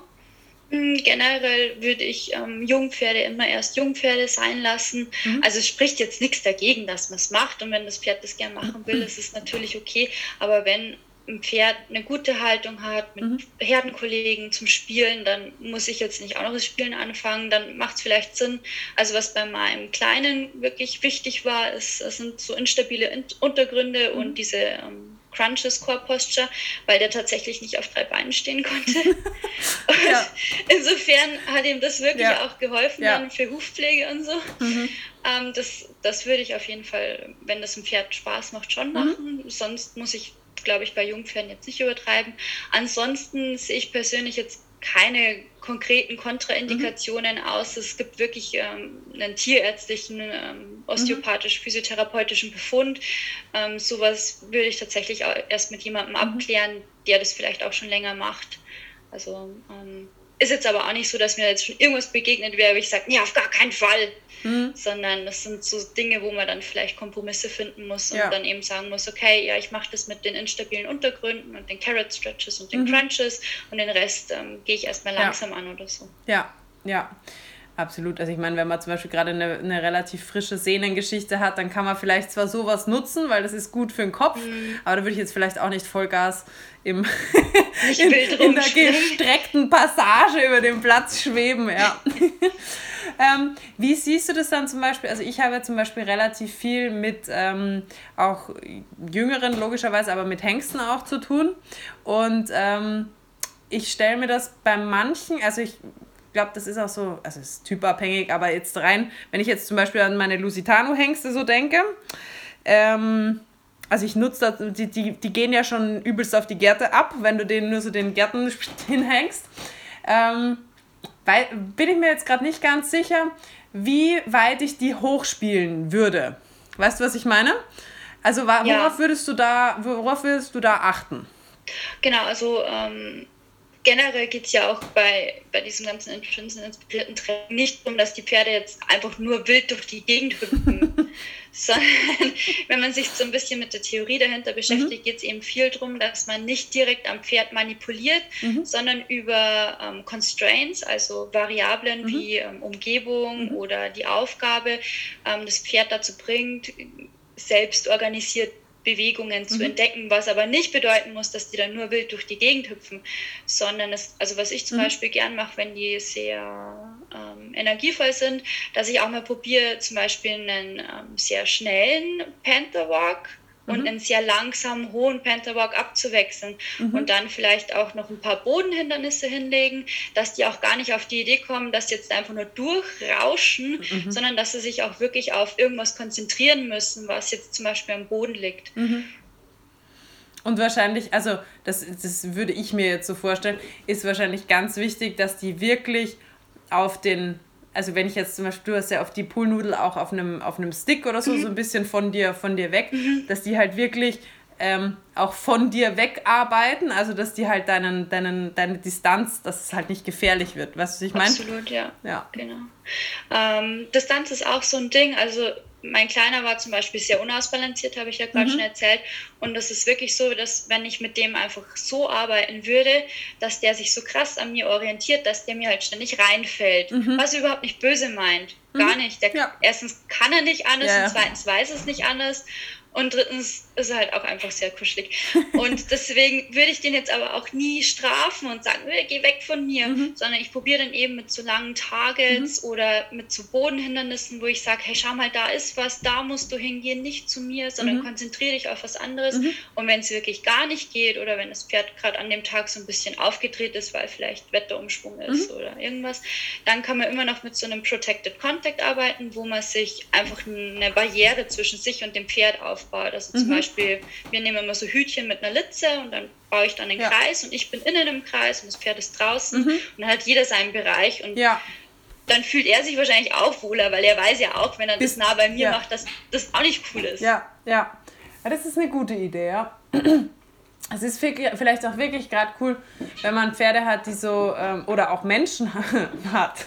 Generell würde ich ähm, Jungpferde immer erst Jungpferde sein lassen. Mhm. Also es spricht jetzt nichts dagegen, dass man es macht. Und wenn das Pferd das gern machen will, mhm. ist es natürlich okay. Aber wenn ein Pferd eine gute Haltung hat, mit mhm. Herdenkollegen zum Spielen, dann muss ich jetzt nicht auch noch das Spielen anfangen, dann macht es vielleicht Sinn. Also was bei meinem Kleinen wirklich wichtig war, ist, das sind so instabile Untergründe mhm. und diese ähm, Crunches Core Posture, weil der tatsächlich nicht auf drei Beinen stehen konnte. ja. Insofern hat ihm das wirklich ja. auch geholfen ja. dann für Hufpflege und so. Mhm. Ähm, das, das würde ich auf jeden Fall, wenn das dem Pferd Spaß macht, schon mhm. machen. Mhm. Sonst muss ich, glaube ich, bei Jungpferden jetzt nicht übertreiben. Ansonsten sehe ich persönlich jetzt keine konkreten Kontraindikationen mhm. aus. Es gibt wirklich ähm, einen tierärztlichen, ähm, osteopathisch-physiotherapeutischen Befund. Ähm, sowas würde ich tatsächlich erst mit jemandem mhm. abklären, der das vielleicht auch schon länger macht. Also ähm, ist jetzt aber auch nicht so, dass mir jetzt schon irgendwas begegnet wäre, wo ich sage, nee, auf gar keinen Fall. Mhm. Sondern das sind so Dinge, wo man dann vielleicht Kompromisse finden muss und ja. dann eben sagen muss, okay, ja, ich mache das mit den instabilen Untergründen und den Carrot Stretches und den mhm. Crunches und den Rest ähm, gehe ich erstmal langsam ja. an oder so. Ja, ja. Absolut. Also ich meine, wenn man zum Beispiel gerade eine, eine relativ frische Sehnengeschichte hat, dann kann man vielleicht zwar sowas nutzen, weil das ist gut für den Kopf, mhm. aber da würde ich jetzt vielleicht auch nicht Vollgas im in, in der gestreckten Passage über den Platz schweben. Ja. ähm, wie siehst du das dann zum Beispiel? Also ich habe zum Beispiel relativ viel mit ähm, auch Jüngeren logischerweise, aber mit Hengsten auch zu tun. Und ähm, ich stelle mir das bei manchen, also ich glaube, das ist auch so, also es ist typabhängig, aber jetzt rein, wenn ich jetzt zum Beispiel an meine Lusitano-Hengste so denke, ähm, also ich nutze das, die, die, die gehen ja schon übelst auf die Gärte ab, wenn du denen nur so den Gärten hinhängst. Ähm, weil, bin ich mir jetzt gerade nicht ganz sicher, wie weit ich die hochspielen würde. Weißt du, was ich meine? Also worauf ja. würdest du da, worauf würdest du da achten? Genau, also ähm, generell geht es ja auch bei, bei diesem ganzen inspirierten Training nicht darum, dass die Pferde jetzt einfach nur wild durch die Gegend hüpfen, sondern wenn man sich so ein bisschen mit der Theorie dahinter beschäftigt, mhm. geht es eben viel darum, dass man nicht direkt am Pferd manipuliert, mhm. sondern über ähm, Constraints, also Variablen mhm. wie ähm, Umgebung mhm. oder die Aufgabe, ähm, das Pferd dazu bringt, selbst organisiert Bewegungen zu mhm. entdecken, was aber nicht bedeuten muss, dass die dann nur wild durch die Gegend hüpfen, sondern es, also was ich zum mhm. Beispiel gern mache, wenn die sehr ähm, energievoll sind, dass ich auch mal probiere, zum Beispiel einen ähm, sehr schnellen Panther Walk und mhm. einen sehr langsamen, hohen Pentawalk abzuwechseln mhm. und dann vielleicht auch noch ein paar Bodenhindernisse hinlegen, dass die auch gar nicht auf die Idee kommen, dass sie jetzt einfach nur durchrauschen, mhm. sondern dass sie sich auch wirklich auf irgendwas konzentrieren müssen, was jetzt zum Beispiel am Boden liegt. Mhm. Und wahrscheinlich, also das, das würde ich mir jetzt so vorstellen, ist wahrscheinlich ganz wichtig, dass die wirklich auf den also wenn ich jetzt zum Beispiel, du hast ja auf die Poolnudel auch auf einem, auf einem Stick oder so, mhm. so ein bisschen von dir, von dir weg, mhm. dass die halt wirklich ähm, auch von dir wegarbeiten, also dass die halt deinen, deinen, deine Distanz, dass es halt nicht gefährlich wird. Weißt du, was ich meine? Absolut, ja. ja. Genau. Ähm, Distanz ist auch so ein Ding, also mein Kleiner war zum Beispiel sehr unausbalanciert, habe ich ja gerade mhm. schon erzählt. Und es ist wirklich so, dass wenn ich mit dem einfach so arbeiten würde, dass der sich so krass an mir orientiert, dass der mir halt ständig reinfällt. Mhm. Was er überhaupt nicht böse meint. Gar mhm. nicht. Der, ja. Erstens kann er nicht anders ja, ja. und zweitens weiß es nicht anders. Und drittens ist er halt auch einfach sehr kuschelig. Und deswegen würde ich den jetzt aber auch nie strafen und sagen, geh weg von mir, mhm. sondern ich probiere dann eben mit so langen Targets mhm. oder mit so Bodenhindernissen, wo ich sage, hey, schau mal, da ist was, da musst du hingehen, nicht zu mir, sondern mhm. konzentriere dich auf was anderes. Mhm. Und wenn es wirklich gar nicht geht oder wenn das Pferd gerade an dem Tag so ein bisschen aufgedreht ist, weil vielleicht Wetterumschwung ist mhm. oder irgendwas, dann kann man immer noch mit so einem Protected Contact arbeiten, wo man sich einfach eine Barriere zwischen sich und dem Pferd aufbaut. Also zum mhm. Beispiel, wir nehmen immer so Hütchen mit einer Litze und dann baue ich dann den ja. Kreis und ich bin innen im Kreis und das Pferd ist draußen mhm. und dann hat jeder seinen Bereich und ja. dann fühlt er sich wahrscheinlich auch wohler, weil er weiß ja auch, wenn er Bis, das nah bei mir ja. macht, dass das auch nicht cool ist. Ja, ja. Das ist eine gute Idee, ja. Es ist vielleicht auch wirklich gerade cool, wenn man Pferde hat, die so, ähm, oder auch Menschen hat,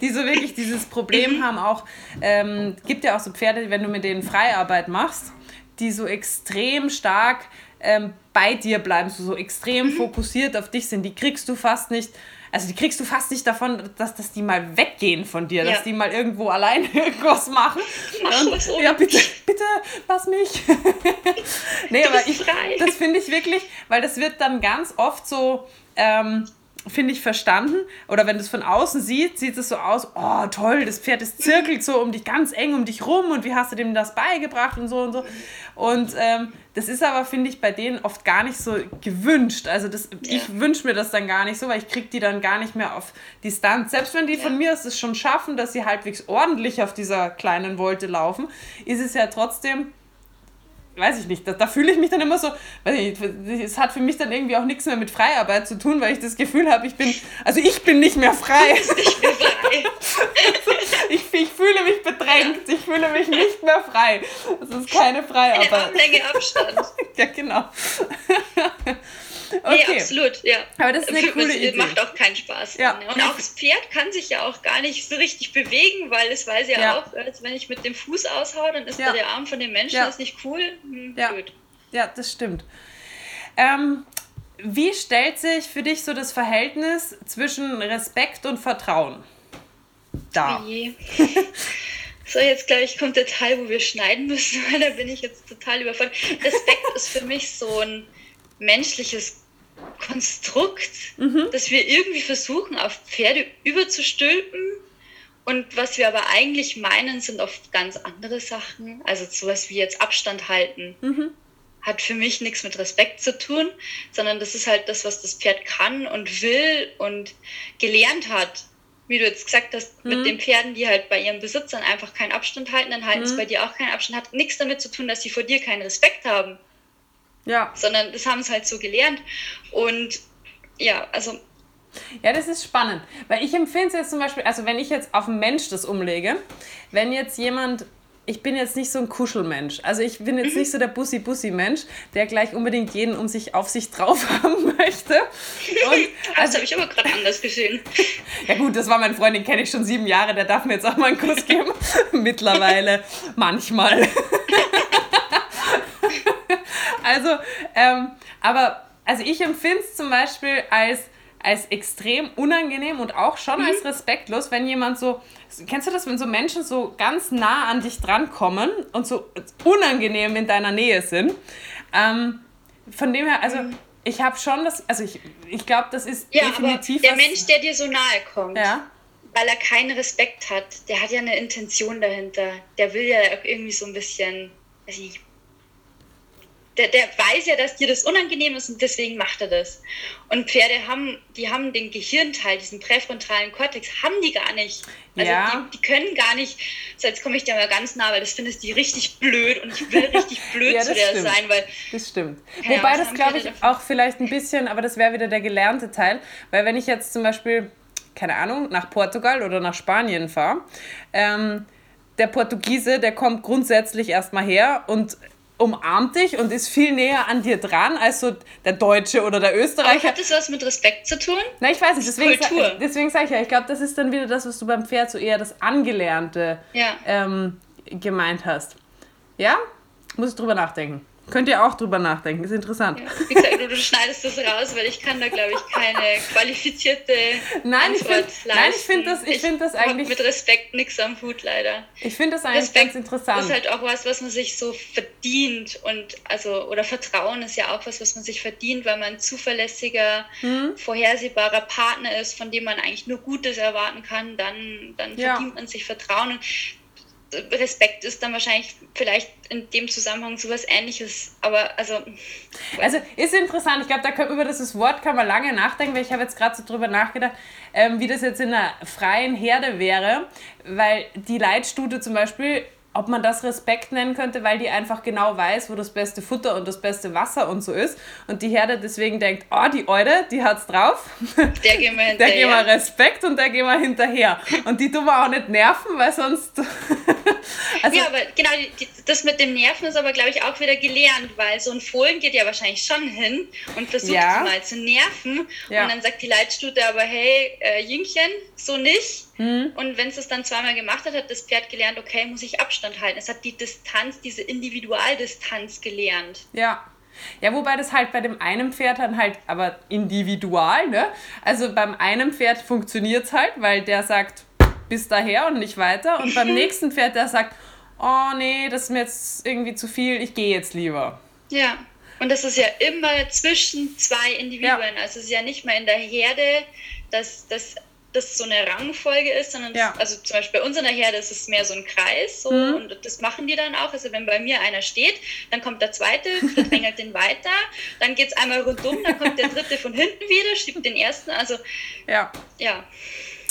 die so wirklich dieses Problem mhm. haben. Auch ähm, gibt ja auch so Pferde, wenn du mit denen Freiarbeit machst, die so extrem stark ähm, bei dir bleiben, so, so extrem mhm. fokussiert auf dich sind. Die kriegst du fast nicht, also die kriegst du fast nicht davon, dass, dass die mal weggehen von dir, ja. dass die mal irgendwo allein irgendwas machen. Mach Und, ja, bitte, bitte, lass mich. nee, aber ich, das finde ich wirklich, weil das wird dann ganz oft so, ähm, finde ich, verstanden. Oder wenn du es von außen siehst, sieht es so aus, oh toll, das Pferd ist zirkelt so um dich ganz eng um dich rum und wie hast du dem das beigebracht und so und so. Und ähm, das ist aber, finde ich, bei denen oft gar nicht so gewünscht. Also das, ja. ich wünsche mir das dann gar nicht so, weil ich kriege die dann gar nicht mehr auf Distanz. Selbst wenn die ja. von mir es schon schaffen, dass sie halbwegs ordentlich auf dieser kleinen Wolte laufen, ist es ja trotzdem weiß ich nicht, da, da fühle ich mich dann immer so, weiß ich, es hat für mich dann irgendwie auch nichts mehr mit Freiarbeit zu tun, weil ich das Gefühl habe, ich bin, also ich bin nicht mehr frei. Ich, ich fühle mich bedrängt, ich fühle mich nicht mehr frei. Das ist keine Freiarbeit. Eine Abstand. ja, genau. Okay. Nee, absolut, ja. Aber das ist eine coole es Idee. macht auch keinen Spaß. Ja. Und auch das Pferd kann sich ja auch gar nicht so richtig bewegen, weil es weiß ja, ja. auch, als wenn ich mit dem Fuß aushau, dann ist ja. da der Arm von dem Menschen, das ist nicht cool. Hm, ja. Ja, das stimmt. Ähm, wie stellt sich für dich so das Verhältnis zwischen Respekt und Vertrauen dar? So, jetzt glaube ich, kommt der Teil, wo wir schneiden müssen, weil da bin ich jetzt total überfordert. Respekt ist für mich so ein menschliches Konstrukt, mhm. das wir irgendwie versuchen, auf Pferde überzustülpen. Und was wir aber eigentlich meinen, sind oft ganz andere Sachen. Also sowas wie jetzt Abstand halten. Mhm. Hat für mich nichts mit Respekt zu tun, sondern das ist halt das, was das Pferd kann und will und gelernt hat. Wie du jetzt gesagt hast, mhm. mit den Pferden, die halt bei ihren Besitzern einfach keinen Abstand halten, dann halten mhm. sie bei dir auch keinen Abstand. Hat nichts damit zu tun, dass sie vor dir keinen Respekt haben. Ja. Sondern das haben sie halt so gelernt. Und ja, also. Ja, das ist spannend. Weil ich empfinde es jetzt zum Beispiel, also wenn ich jetzt auf einen Mensch das umlege, wenn jetzt jemand ich bin jetzt nicht so ein Kuschelmensch. Also ich bin jetzt mhm. nicht so der Bussi-Bussi-Mensch, der gleich unbedingt jeden um sich auf sich drauf haben möchte. Und, das also, habe ich aber gerade anders gesehen. Ja gut, das war mein Freund, den kenne ich schon sieben Jahre, der darf mir jetzt auch mal einen Kuss geben. Mittlerweile, manchmal. Also, ähm, aber also ich empfinde es zum Beispiel als, als extrem unangenehm und auch schon mhm. als respektlos, wenn jemand so, kennst du das, wenn so Menschen so ganz nah an dich drankommen und so unangenehm in deiner Nähe sind? Ähm, von dem her, also mhm. ich habe schon das, also ich, ich glaube, das ist ja, definitiv. Der was, Mensch, der dir so nahe kommt. Ja weil er keinen Respekt hat, der hat ja eine Intention dahinter. Der will ja irgendwie so ein bisschen, weiß ich nicht, der, der weiß ja, dass dir das unangenehm ist und deswegen macht er das. Und Pferde haben, die haben den Gehirnteil, diesen präfrontalen Kortex, haben die gar nicht. Also ja. die, die, können gar nicht, so jetzt komme ich dir mal ganz nah, weil das findest du richtig blöd und ich will richtig blöd ja, zu der stimmt. sein, weil. Das stimmt. Wobei das glaube ich auch vielleicht ein bisschen, aber das wäre wieder der gelernte Teil, weil wenn ich jetzt zum Beispiel keine Ahnung, nach Portugal oder nach Spanien fahre, ähm, der Portugiese, der kommt grundsätzlich erstmal her und umarmt dich und ist viel näher an dir dran als so der Deutsche oder der Österreicher. Aber hat das was mit Respekt zu tun? Na, ich weiß nicht. Deswegen, Kultur. deswegen sage ich ja, ich glaube, das ist dann wieder das, was du beim Pferd so eher das Angelernte ja. ähm, gemeint hast. Ja? Muss ich drüber nachdenken. Könnt ihr auch drüber nachdenken, ist interessant. Ja, wie gesagt, du, schneidest das raus, weil ich kann da, glaube ich, keine qualifizierte nein, Antwort ich find, leisten. Nein, ich finde das, ich find das eigentlich... mit Respekt nichts am Hut, leider. Ich finde das eigentlich Respekt ganz interessant. ist halt auch was, was man sich so verdient und, also, oder Vertrauen ist ja auch was, was man sich verdient, weil man ein zuverlässiger, hm? vorhersehbarer Partner ist, von dem man eigentlich nur Gutes erwarten kann, dann, dann ja. verdient man sich Vertrauen und Respekt ist dann wahrscheinlich vielleicht in dem Zusammenhang sowas ähnliches, aber also. Also ist interessant, ich glaube, da kann, über dieses Wort kann man lange nachdenken, weil ich habe jetzt gerade so drüber nachgedacht, ähm, wie das jetzt in einer freien Herde wäre, weil die Leitstute zum Beispiel ob man das Respekt nennen könnte, weil die einfach genau weiß, wo das beste Futter und das beste Wasser und so ist. Und die Herde deswegen denkt, oh, die Eude, die hat's drauf. Der gehen wir hinterher. Der geben wir Respekt und der gehen wir hinterher. Und die tun wir auch nicht nerven, weil sonst... also ja, aber genau, das mit dem Nerven ist aber, glaube ich, auch wieder gelernt, weil so ein Fohlen geht ja wahrscheinlich schon hin und versucht ja. mal zu nerven. Ja. Und dann sagt die Leitstute aber, hey, äh, Jüngchen, so nicht Mhm. Und wenn es es dann zweimal gemacht hat, hat das Pferd gelernt, okay, muss ich Abstand halten. Es hat die Distanz, diese Individualdistanz gelernt. Ja. Ja, wobei das halt bei dem einen Pferd dann halt aber individual, ne? Also beim einen Pferd funktioniert es halt, weil der sagt, bis daher und nicht weiter. Und beim nächsten Pferd, der sagt, oh nee, das ist mir jetzt irgendwie zu viel, ich gehe jetzt lieber. Ja. Und das ist ja immer zwischen zwei Individuen. Ja. Also es ist ja nicht mal in der Herde, dass, dass das so eine Rangfolge ist, sondern ja. das, also zum Beispiel bei uns in der Herde ist es mehr so ein Kreis so, mhm. und das machen die dann auch. Also wenn bei mir einer steht, dann kommt der zweite, der drängelt den weiter, dann geht es einmal rundum, dann kommt der dritte von hinten wieder, schiebt den ersten. Also ja. ja.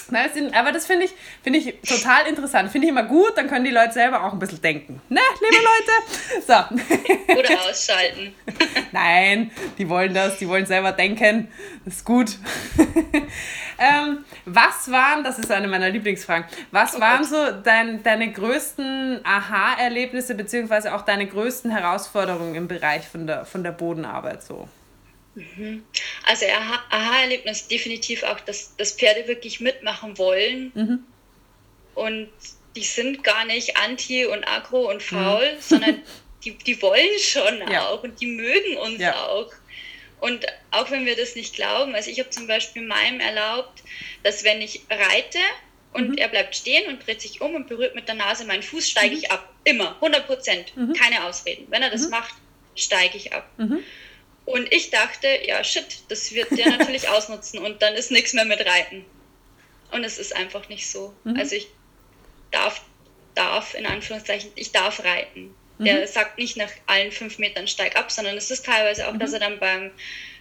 Na, aber das finde ich, find ich total interessant. Finde ich immer gut, dann können die Leute selber auch ein bisschen denken. Ne, liebe Leute? So. Oder ausschalten. Nein, die wollen das, die wollen selber denken. Das ist gut. ähm, was waren, das ist eine meiner Lieblingsfragen, was oh waren so dein, deine größten Aha-Erlebnisse, beziehungsweise auch deine größten Herausforderungen im Bereich von der, von der Bodenarbeit so? Mhm. Also Aha-Erlebnis definitiv auch, dass, dass Pferde wirklich mitmachen wollen. Mhm. Und die sind gar nicht anti und aggro und faul, mhm. sondern die, die wollen schon ja. auch und die mögen uns ja. auch. Und auch wenn wir das nicht glauben, also ich habe zum Beispiel meinem erlaubt, dass wenn ich reite und mhm. er bleibt stehen und dreht sich um und berührt mit der Nase meinen Fuß, steige mhm. ich ab. Immer, 100 Prozent, mhm. keine Ausreden. Wenn er das mhm. macht, steige ich ab. Und ich dachte, ja, shit, das wird der natürlich ausnutzen und dann ist nichts mehr mit Reiten. Und es ist einfach nicht so. Mhm. Also ich darf, darf, in Anführungszeichen, ich darf reiten. Mhm. Der sagt nicht nach allen fünf Metern steig ab, sondern es ist teilweise auch, mhm. dass er dann beim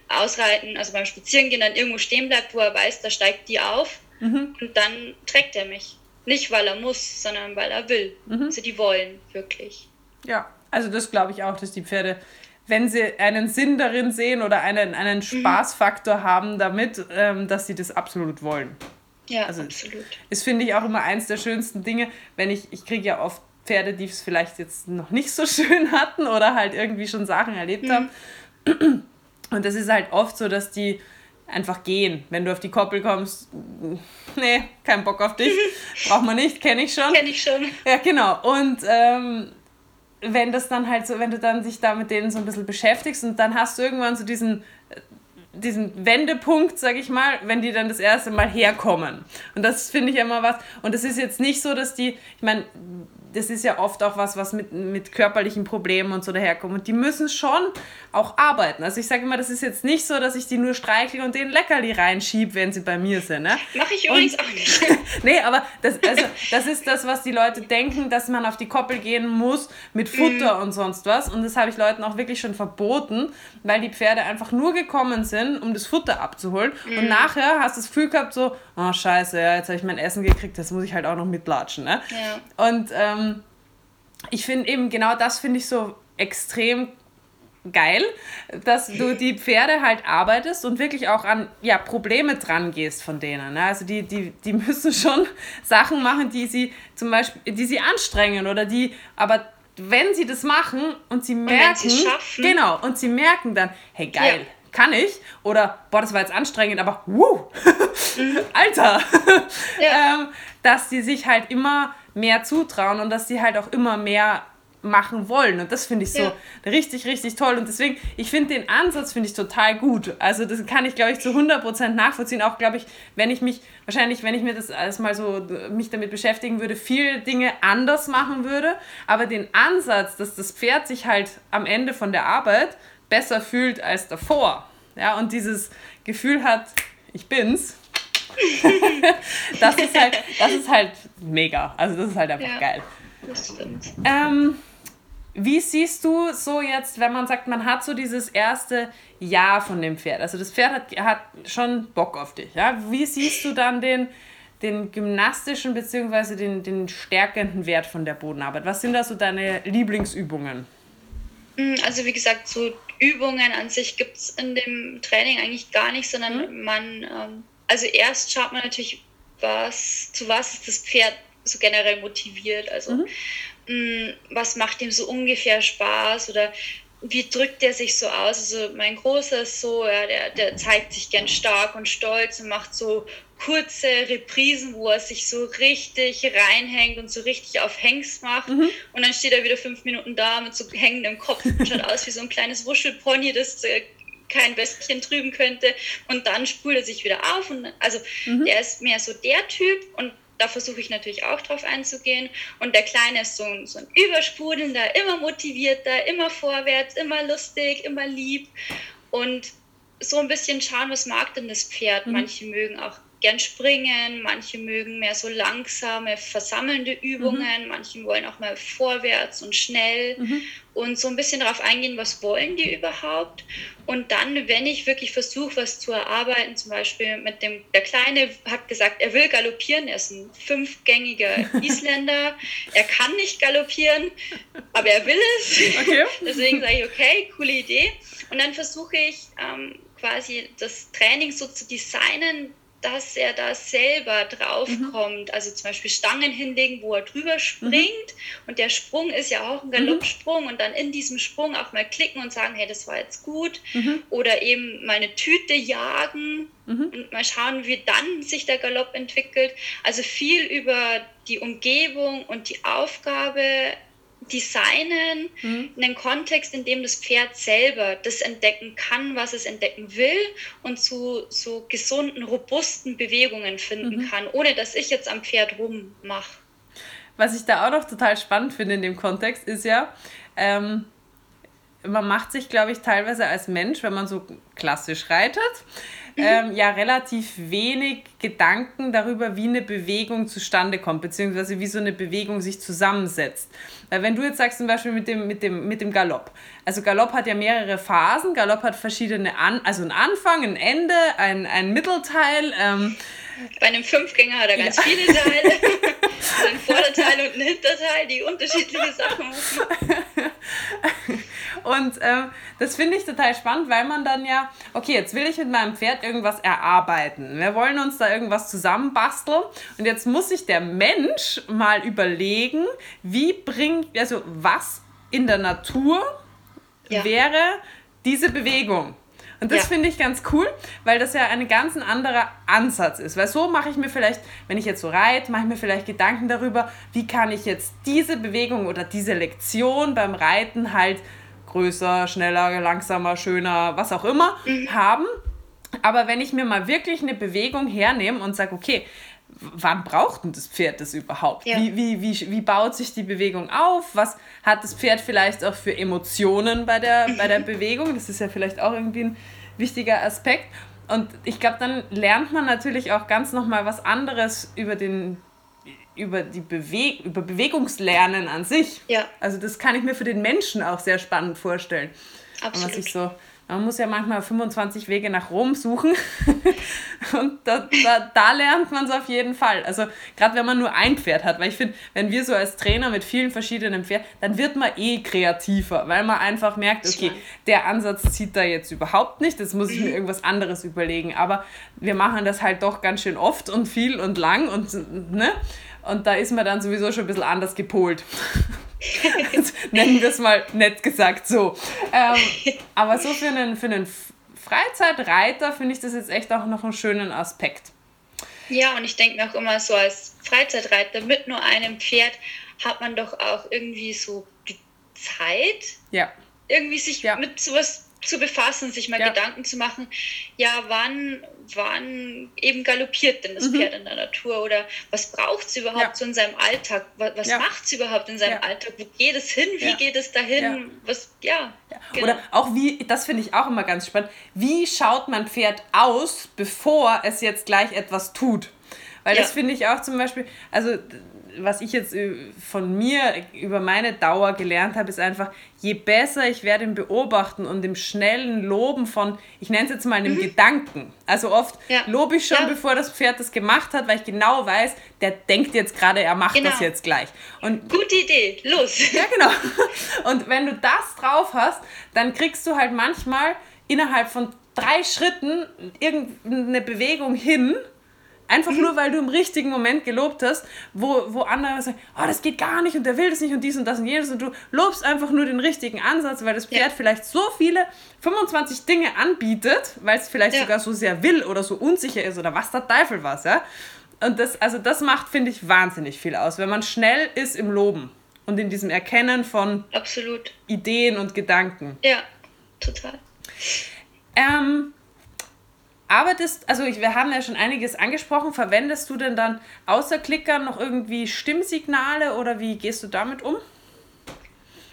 Ausreiten, also beim Spazierengehen dann irgendwo stehen bleibt, wo er weiß, da steigt die auf mhm. und dann trägt er mich. Nicht, weil er muss, sondern weil er will. Mhm. Also die wollen wirklich. Ja, also das glaube ich auch, dass die Pferde wenn sie einen Sinn darin sehen oder einen, einen mhm. Spaßfaktor mhm. haben damit, ähm, dass sie das absolut wollen. Ja, also absolut. Ist, finde ich, auch immer eins der schönsten Dinge, wenn ich, ich kriege ja oft Pferde, die es vielleicht jetzt noch nicht so schön hatten oder halt irgendwie schon Sachen erlebt mhm. haben. Und das ist halt oft so, dass die einfach gehen. Wenn du auf die Koppel kommst, nee, kein Bock auf dich, braucht man nicht, kenne ich schon. Kenne ich schon. Ja, genau. Und ähm, wenn das dann halt so, wenn du dann dich da mit denen so ein bisschen beschäftigst und dann hast du irgendwann so diesen, diesen Wendepunkt, sag ich mal, wenn die dann das erste Mal herkommen. Und das finde ich immer was. Und es ist jetzt nicht so, dass die, ich meine, das ist ja oft auch was, was mit, mit körperlichen Problemen und so daherkommt. Und die müssen schon auch arbeiten. Also ich sage immer, das ist jetzt nicht so, dass ich die nur streichle und den Leckerli reinschiebe, wenn sie bei mir sind. Ne? Mache ich übrigens und, auch nicht. nee, aber das, also, das ist das, was die Leute denken, dass man auf die Koppel gehen muss mit Futter mm. und sonst was. Und das habe ich Leuten auch wirklich schon verboten, weil die Pferde einfach nur gekommen sind, um das Futter abzuholen. Mm. Und mhm. nachher hast du das Gefühl gehabt, so, oh scheiße, ja, jetzt habe ich mein Essen gekriegt, jetzt muss ich halt auch noch mitlatschen. Ne? Ja. Und ähm, ich finde eben genau das finde ich so extrem geil, dass du die Pferde halt arbeitest und wirklich auch an ja, Probleme dran gehst von denen. Ne? Also die, die, die müssen schon Sachen machen, die sie zum Beispiel, die sie anstrengen oder die, aber wenn sie das machen und sie merken, und genau, und sie merken dann, hey geil, ja. kann ich? Oder boah, das war jetzt anstrengend, aber wuh, mhm. Alter, ja. ähm, dass sie sich halt immer mehr zutrauen und dass sie halt auch immer mehr machen wollen. Und das finde ich so ja. richtig, richtig toll. Und deswegen, ich finde den Ansatz, finde ich total gut. Also das kann ich, glaube ich, zu 100% nachvollziehen. Auch, glaube ich, wenn ich mich, wahrscheinlich, wenn ich mir das alles mal so, mich damit beschäftigen würde, viele Dinge anders machen würde. Aber den Ansatz, dass das Pferd sich halt am Ende von der Arbeit besser fühlt als davor. Ja, und dieses Gefühl hat, ich bin's. das, ist halt, das ist halt mega. Also das ist halt einfach ja, geil. Das stimmt. Ähm, wie siehst du so jetzt, wenn man sagt, man hat so dieses erste Jahr von dem Pferd? Also das Pferd hat, hat schon Bock auf dich. Ja? Wie siehst du dann den, den gymnastischen bzw. Den, den stärkenden Wert von der Bodenarbeit? Was sind da so deine Lieblingsübungen? Mm, also wie gesagt, so Übungen an sich gibt es in dem Training eigentlich gar nicht, sondern mhm. man, ähm, also erst schaut man natürlich, was, zu was ist das Pferd so generell motiviert. Also mhm. Mm, was macht ihm so ungefähr Spaß oder wie drückt er sich so aus? Also mein Großer ist so, ja, der, der zeigt sich gern stark und stolz und macht so kurze Reprisen, wo er sich so richtig reinhängt und so richtig auf Hengst macht. Mhm. Und dann steht er wieder fünf Minuten da mit so hängendem Kopf und schaut aus wie so ein kleines Wuschelpony, das äh, kein Westchen trüben könnte. Und dann spult er sich wieder auf. Und also mhm. der ist mehr so der Typ und da versuche ich natürlich auch drauf einzugehen. Und der Kleine ist so ein, so ein übersprudelnder, immer motivierter, immer vorwärts, immer lustig, immer lieb. Und so ein bisschen schauen, was mag denn das Pferd. Mhm. Manche mögen auch gern springen, manche mögen mehr so langsame, versammelnde Übungen, mhm. manche wollen auch mal vorwärts und schnell mhm. und so ein bisschen darauf eingehen, was wollen die überhaupt. Und dann, wenn ich wirklich versuche, was zu erarbeiten, zum Beispiel mit dem, der Kleine hat gesagt, er will galoppieren, er ist ein fünfgängiger Isländer, er kann nicht galoppieren, aber er will es. Okay. Deswegen sage ich, okay, coole Idee. Und dann versuche ich ähm, quasi das Training so zu designen, dass er da selber draufkommt. Mhm. Also zum Beispiel Stangen hinlegen, wo er drüber springt. Mhm. Und der Sprung ist ja auch ein Galoppsprung. Mhm. Und dann in diesem Sprung auch mal klicken und sagen, hey, das war jetzt gut. Mhm. Oder eben mal eine Tüte jagen mhm. und mal schauen, wie dann sich der Galopp entwickelt. Also viel über die Umgebung und die Aufgabe designen, mhm. einen Kontext, in dem das Pferd selber das entdecken kann, was es entdecken will und zu so gesunden, robusten Bewegungen finden mhm. kann, ohne dass ich jetzt am Pferd rummache. Was ich da auch noch total spannend finde in dem Kontext ist ja, ähm, man macht sich, glaube ich, teilweise als Mensch, wenn man so klassisch reitet, ähm, ja relativ wenig Gedanken darüber, wie eine Bewegung zustande kommt, beziehungsweise wie so eine Bewegung sich zusammensetzt. Weil wenn du jetzt sagst zum Beispiel mit dem, mit dem, mit dem Galopp, also Galopp hat ja mehrere Phasen, Galopp hat verschiedene, An also ein Anfang, ein Ende, ein, ein Mittelteil. Ähm, Bei einem Fünfgänger hat er ganz ja. viele Teile. ein Vorderteil und ein Hinterteil, die unterschiedliche Sachen machen. Und ähm, das finde ich total spannend, weil man dann ja, okay, jetzt will ich mit meinem Pferd irgendwas erarbeiten. Wir wollen uns da irgendwas zusammenbasteln. Und jetzt muss sich der Mensch mal überlegen, wie bringt, also was in der Natur ja. wäre diese Bewegung. Und das ja. finde ich ganz cool, weil das ja ein ganz anderer Ansatz ist. Weil so mache ich mir vielleicht, wenn ich jetzt so reite, mache ich mir vielleicht Gedanken darüber, wie kann ich jetzt diese Bewegung oder diese Lektion beim Reiten halt größer, schneller, langsamer, schöner, was auch immer mhm. haben. Aber wenn ich mir mal wirklich eine Bewegung hernehme und sage, okay, wann braucht denn das Pferd das überhaupt? Ja. Wie, wie, wie, wie baut sich die Bewegung auf? Was hat das Pferd vielleicht auch für Emotionen bei der, bei der Bewegung? Das ist ja vielleicht auch irgendwie ein wichtiger Aspekt. Und ich glaube, dann lernt man natürlich auch ganz nochmal was anderes über den über die Beweg über Bewegungslernen an sich. Ja. Also das kann ich mir für den Menschen auch sehr spannend vorstellen. Absolut. Und was ich so Man muss ja manchmal 25 Wege nach Rom suchen. und da, da, da lernt man es auf jeden Fall. Also gerade wenn man nur ein Pferd hat, weil ich finde, wenn wir so als Trainer mit vielen verschiedenen Pferden, dann wird man eh kreativer, weil man einfach merkt, okay, der Ansatz zieht da jetzt überhaupt nicht, jetzt muss ich mir irgendwas anderes überlegen. Aber wir machen das halt doch ganz schön oft und viel und lang und ne? Und da ist man dann sowieso schon ein bisschen anders gepolt. Nennen wir es mal nett gesagt so. Ähm, aber so für einen, für einen Freizeitreiter finde ich das jetzt echt auch noch einen schönen Aspekt. Ja, und ich denke mir auch immer so, als Freizeitreiter mit nur einem Pferd hat man doch auch irgendwie so die Zeit, ja. irgendwie sich ja. mit sowas zu befassen, sich mal ja. Gedanken zu machen, ja, wann, wann eben galoppiert denn das mhm. Pferd in der Natur oder was braucht es überhaupt ja. so in seinem Alltag? Was, was ja. macht es überhaupt in seinem Alltag? Wo geht es hin? Wie geht es dahin? Was, ja. Genau. Oder auch wie, das finde ich auch immer ganz spannend, wie schaut mein Pferd aus, bevor es jetzt gleich etwas tut? Weil das finde ich auch zum Beispiel, also was ich jetzt äh, von mir über meine Dauer gelernt habe, ist einfach, je besser ich werde im Beobachten und im schnellen Loben von, ich nenne es jetzt mal einem mhm. Gedanken. Also oft ja. lobe ich schon, ja. bevor das Pferd das gemacht hat, weil ich genau weiß, der denkt jetzt gerade, er macht genau. das jetzt gleich. Und Gute Idee, los. Ja, genau. Und wenn du das drauf hast, dann kriegst du halt manchmal innerhalb von drei Schritten irgendeine Bewegung hin, Einfach mhm. nur, weil du im richtigen Moment gelobt hast, wo, wo andere sagen, oh, das geht gar nicht und der will das nicht und dies und das und jenes und du lobst einfach nur den richtigen Ansatz, weil das Pferd ja. vielleicht so viele 25 Dinge anbietet, weil es vielleicht ja. sogar so sehr will oder so unsicher ist oder was der Teufel was, ja. Und das, also das macht, finde ich, wahnsinnig viel aus, wenn man schnell ist im Loben und in diesem Erkennen von Absolut. Ideen und Gedanken. Ja, total. Ähm, arbeitest, also ich, wir haben ja schon einiges angesprochen, verwendest du denn dann außer Klickern noch irgendwie Stimmsignale oder wie gehst du damit um?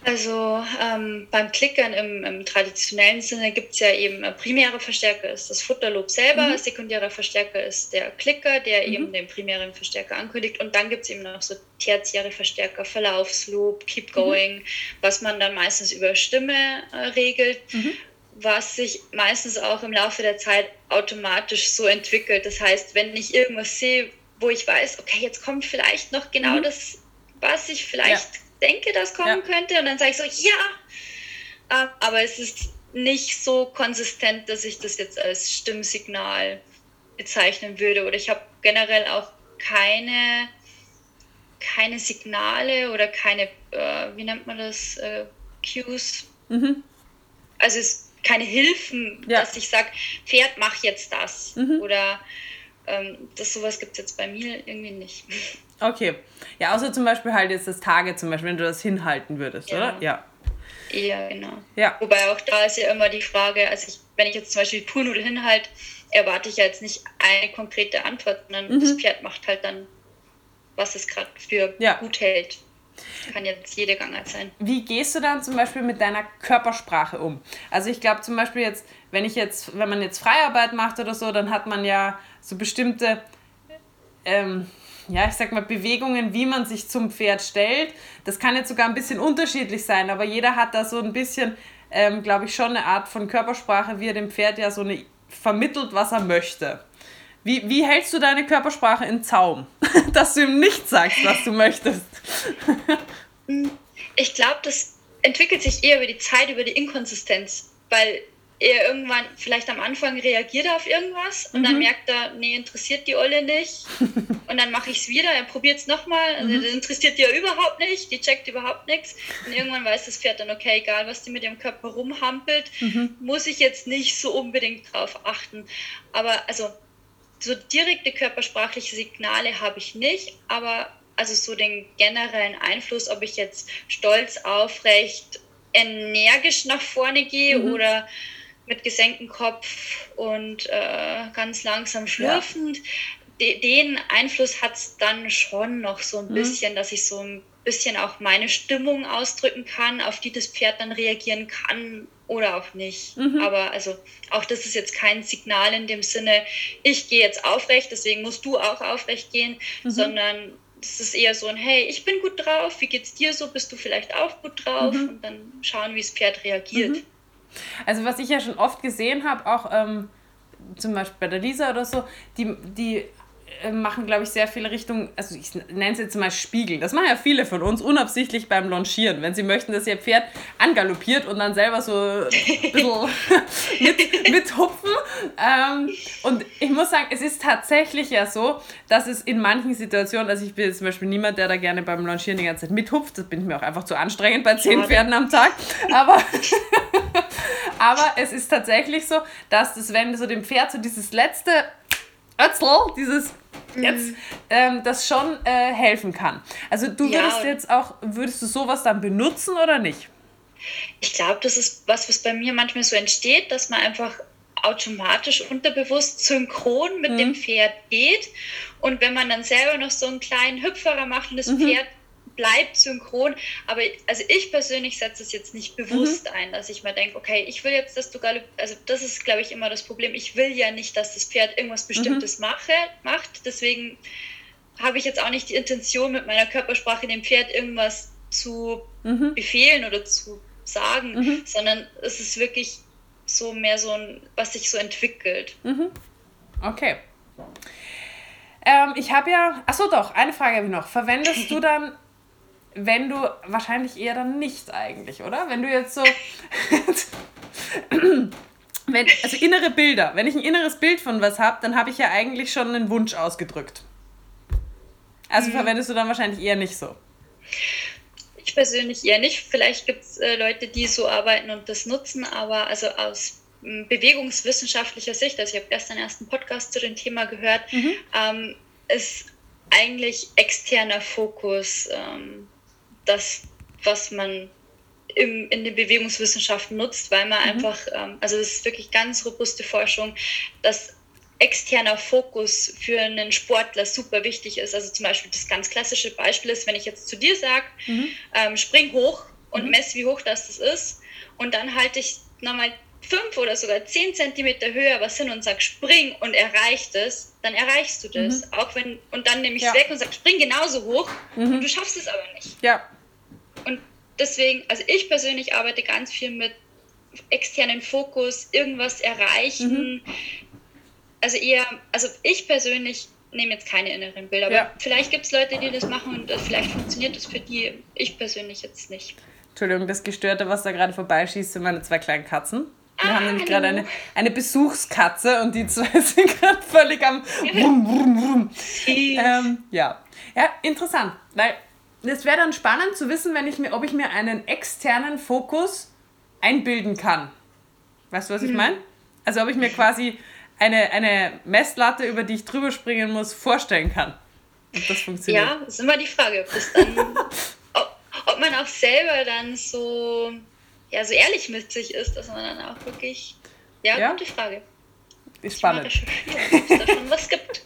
Also ähm, beim Klickern im, im traditionellen Sinne gibt es ja eben äh, primäre Verstärker ist das Futterlob selber, mhm. sekundärer Verstärker ist der Klicker, der mhm. eben den primären Verstärker ankündigt und dann gibt es eben noch so tertiäre Verstärker, Verlaufslob, Keep mhm. Going, mhm. was man dann meistens über Stimme äh, regelt. Was sich meistens auch im Laufe der Zeit automatisch so entwickelt. Das heißt, wenn ich irgendwas sehe, wo ich weiß, okay, jetzt kommt vielleicht noch genau mhm. das, was ich vielleicht ja. denke, das kommen ja. könnte, und dann sage ich so, ja, ähm, aber es ist nicht so konsistent, dass ich das jetzt als Stimmsignal bezeichnen würde. Oder ich habe generell auch keine, keine Signale oder keine, äh, wie nennt man das, äh, Cues. Mhm. Also es keine Hilfen, ja. dass ich sage, Pferd, mach jetzt das. Mhm. Oder ähm, das sowas gibt es jetzt bei mir irgendwie nicht. Okay. Ja, außer zum Beispiel halt jetzt das Tage, zum Beispiel, wenn du das hinhalten würdest, ja. oder? Ja. Ja, genau. Ja. Wobei auch da ist ja immer die Frage, also ich, wenn ich jetzt zum Beispiel Purnudel hinhalte, erwarte ich ja jetzt nicht eine konkrete Antwort, sondern mhm. das Pferd macht halt dann, was es gerade für ja. gut hält. Kann jetzt jede Gangart sein. Wie gehst du dann zum Beispiel mit deiner Körpersprache um? Also ich glaube zum Beispiel jetzt, wenn ich jetzt, wenn man jetzt Freiarbeit macht oder so, dann hat man ja so bestimmte, ähm, ja, ich sag mal, Bewegungen, wie man sich zum Pferd stellt. Das kann jetzt sogar ein bisschen unterschiedlich sein, aber jeder hat da so ein bisschen, ähm, glaube ich, schon eine Art von Körpersprache, wie er dem Pferd ja so eine vermittelt, was er möchte. Wie, wie hältst du deine Körpersprache in Zaum, dass du ihm nicht sagst, was du möchtest? ich glaube, das entwickelt sich eher über die Zeit, über die Inkonsistenz, weil er irgendwann vielleicht am Anfang reagiert auf irgendwas und mhm. dann merkt er, nee, interessiert die Olle nicht. und dann mache ich es wieder, er probiert es nochmal, also mhm. interessiert die ja überhaupt nicht, die checkt überhaupt nichts. Und irgendwann weiß das Pferd dann, okay, egal was die mit ihrem Körper rumhampelt, mhm. muss ich jetzt nicht so unbedingt drauf achten. Aber also so direkte körpersprachliche Signale habe ich nicht, aber also so den generellen Einfluss, ob ich jetzt stolz, aufrecht, energisch nach vorne gehe mhm. oder mit gesenktem Kopf und äh, ganz langsam schlürfend. Ja. De den Einfluss hat es dann schon noch so ein mhm. bisschen, dass ich so ein bisschen auch meine Stimmung ausdrücken kann, auf die das Pferd dann reagieren kann oder auch nicht. Mhm. Aber also auch das ist jetzt kein Signal in dem Sinne, ich gehe jetzt aufrecht, deswegen musst du auch aufrecht gehen, mhm. sondern es ist eher so ein, hey, ich bin gut drauf, wie geht's dir so, bist du vielleicht auch gut drauf? Mhm. Und dann schauen, wie das Pferd reagiert. Mhm. Also was ich ja schon oft gesehen habe, auch ähm, zum Beispiel bei der Lisa oder so, die, die machen, glaube ich, sehr viele Richtungen, also ich nenne es jetzt mal Spiegel. Das machen ja viele von uns unabsichtlich beim Launchieren, wenn sie möchten, dass ihr Pferd angaloppiert und dann selber so ein bisschen mit, mithupfen. Ähm, und ich muss sagen, es ist tatsächlich ja so, dass es in manchen Situationen, also ich bin jetzt zum Beispiel niemand, der da gerne beim Launchieren die ganze Zeit mithupft, das bin ich mir auch einfach zu anstrengend bei zehn Pferden am Tag, aber, aber es ist tatsächlich so, dass das, wenn so dem Pferd so dieses letzte Ötzl, dieses jetzt, mhm. ähm, das schon äh, helfen kann. Also du würdest ja. jetzt auch, würdest du sowas dann benutzen oder nicht? Ich glaube, das ist was, was bei mir manchmal so entsteht, dass man einfach automatisch unterbewusst synchron mit mhm. dem Pferd geht. Und wenn man dann selber noch so einen kleinen Hüpferer macht und das mhm. Pferd bleibt synchron. Aber also ich persönlich setze es jetzt nicht bewusst mhm. ein, dass ich mir denke, okay, ich will jetzt, dass du Galopp, also das ist, glaube ich, immer das Problem. Ich will ja nicht, dass das Pferd irgendwas Bestimmtes mhm. mache, macht. Deswegen habe ich jetzt auch nicht die Intention, mit meiner Körpersprache dem Pferd irgendwas zu mhm. befehlen oder zu sagen, mhm. sondern es ist wirklich so mehr so ein, was sich so entwickelt. Mhm. Okay. Ähm, ich habe ja, achso doch, eine Frage habe ich noch. Verwendest du dann wenn du wahrscheinlich eher dann nicht eigentlich, oder? Wenn du jetzt so. wenn, also innere Bilder. Wenn ich ein inneres Bild von was habe, dann habe ich ja eigentlich schon einen Wunsch ausgedrückt. Also mhm. verwendest du dann wahrscheinlich eher nicht so. Ich persönlich eher nicht. Vielleicht gibt es äh, Leute, die so arbeiten und das nutzen, aber also aus bewegungswissenschaftlicher Sicht, also ich habe gestern erst einen Podcast zu dem Thema gehört, mhm. ähm, ist eigentlich externer Fokus ähm, das, was man im, in den Bewegungswissenschaften nutzt, weil man mhm. einfach, ähm, also es ist wirklich ganz robuste Forschung, dass externer Fokus für einen Sportler super wichtig ist. Also zum Beispiel das ganz klassische Beispiel ist, wenn ich jetzt zu dir sage, mhm. ähm, spring hoch und mhm. mess, wie hoch das, das ist und dann halte ich nochmal fünf oder sogar zehn Zentimeter höher was hin und sag spring und erreicht es, dann erreichst du das. Mhm. Auch wenn, und dann nehme ich es ja. weg und sag spring genauso hoch mhm. und du schaffst es aber nicht. Ja. Und deswegen, also ich persönlich arbeite ganz viel mit externen Fokus, irgendwas erreichen. Mhm. Also eher, also ich persönlich nehme jetzt keine inneren Bilder, aber ja. vielleicht gibt es Leute, die das machen und vielleicht funktioniert das für die, ich persönlich jetzt nicht. Entschuldigung, das Gestörte, was da gerade vorbeischießt, sind meine zwei kleinen Katzen. Wir ah, haben nämlich gerade eine, eine Besuchskatze und die zwei sind gerade völlig am Wum, Wum, Wum. Ähm, ja. ja, interessant, weil es wäre dann spannend zu wissen, wenn ich mir, ob ich mir einen externen Fokus einbilden kann. Weißt du, was ich hm. meine? Also ob ich mir quasi eine, eine Messlatte, über die ich drüber springen muss, vorstellen kann. Ob das funktioniert. Ja, das ist immer die Frage, ob, dann, ob, ob man auch selber dann so, ja, so ehrlich mit sich ist, dass man dann auch wirklich. Ja, ja? gute Frage ist spannend. da schon was gibt.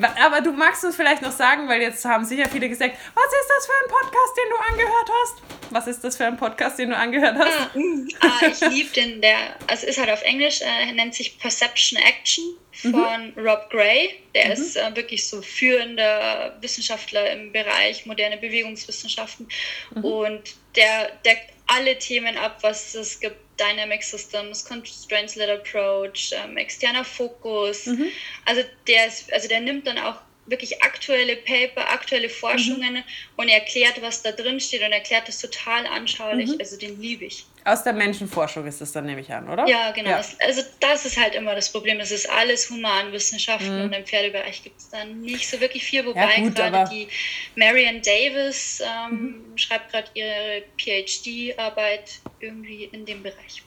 Aber du magst uns vielleicht noch sagen, weil jetzt haben sicher viele gesagt, was ist das für ein Podcast, den du angehört hast? Was ist das für ein Podcast, den du angehört hast? Ah, mm, ah ich liebe den, der, also ist halt auf Englisch, äh, nennt sich Perception Action von mhm. Rob Gray. Der mhm. ist äh, wirklich so führender Wissenschaftler im Bereich moderne Bewegungswissenschaften mhm. und der deckt alle Themen ab, was es gibt Dynamic Systems, Constraints-Led Approach, ähm, externer Fokus. Mhm. Also der ist, also der nimmt dann auch wirklich aktuelle Paper, aktuelle Forschungen mhm. und erklärt, was da drin steht und erklärt das total anschaulich. Mhm. Also den liebe ich. Aus der Menschenforschung ist das dann, nehme ich an, oder? Ja, genau. Ja. Also das ist halt immer das Problem. Es ist alles Humanwissenschaften mhm. und im Pferdebereich gibt es dann nicht so wirklich viel, wobei ja, gerade die Marianne Davis ähm, mhm. schreibt gerade ihre PhD-Arbeit irgendwie in dem Bereich.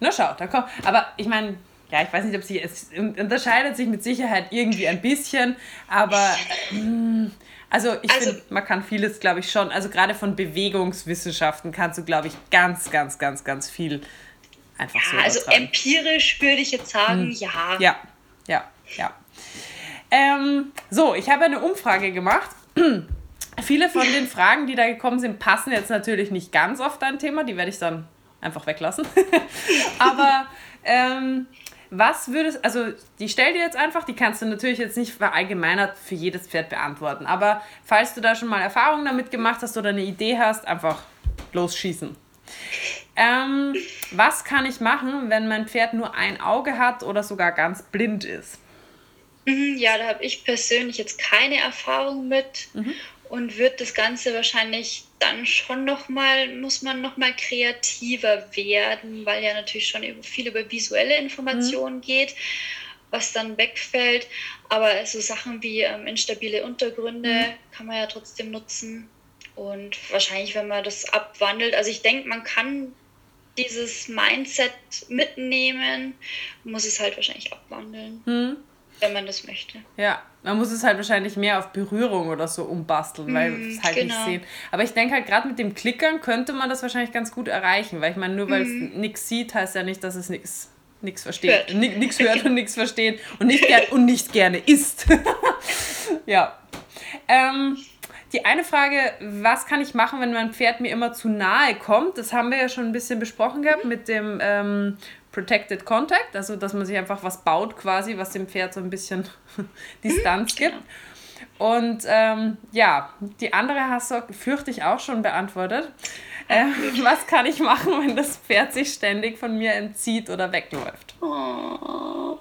Na schau, da kommt. Aber ich meine, ja, ich weiß nicht, ob sie, es unterscheidet sich mit Sicherheit irgendwie ein bisschen, aber mh, mm, also ich also, finde, man kann vieles, glaube ich, schon, also gerade von Bewegungswissenschaften kannst du, glaube ich, ganz, ganz, ganz, ganz viel einfach ja, so. Also empirisch würde ich jetzt sagen, hm. ja. Ja, ja, ja. Ähm, so, ich habe eine Umfrage gemacht. Viele von den Fragen, die da gekommen sind, passen jetzt natürlich nicht ganz auf dein Thema. Die werde ich dann einfach weglassen. Aber ähm, was würdest, also die stell dir jetzt einfach, die kannst du natürlich jetzt nicht verallgemeinert für jedes Pferd beantworten, aber falls du da schon mal Erfahrungen damit gemacht hast oder eine Idee hast, einfach losschießen. Ähm, was kann ich machen, wenn mein Pferd nur ein Auge hat oder sogar ganz blind ist? Mhm, ja, da habe ich persönlich jetzt keine Erfahrung mit mhm. und wird das Ganze wahrscheinlich dann schon nochmal, muss man nochmal kreativer werden, weil ja natürlich schon viel über visuelle Informationen mhm. geht, was dann wegfällt. Aber so Sachen wie ähm, instabile Untergründe mhm. kann man ja trotzdem nutzen. Und wahrscheinlich, wenn man das abwandelt, also ich denke, man kann dieses Mindset mitnehmen, muss es halt wahrscheinlich abwandeln. Hm. Wenn man das möchte. Ja, man muss es halt wahrscheinlich mehr auf Berührung oder so umbasteln, weil wir es halt genau. nicht sehen. Aber ich denke halt, gerade mit dem Klickern könnte man das wahrscheinlich ganz gut erreichen, weil ich meine, nur weil es mhm. nichts sieht, heißt ja nicht, dass es nichts nichts versteht. Nichts hört und nichts versteht und nicht, ger und nicht gerne isst. ja. Ähm, die eine Frage, was kann ich machen, wenn mein Pferd mir immer zu nahe kommt? Das haben wir ja schon ein bisschen besprochen gehabt mhm. mit dem ähm, Protected Contact, also dass man sich einfach was baut quasi, was dem Pferd so ein bisschen Distanz gibt. Genau. Und ähm, ja, die andere hast du, fürchte ich, auch schon beantwortet. Äh, was kann ich machen, wenn das Pferd sich ständig von mir entzieht oder wegläuft? Oh.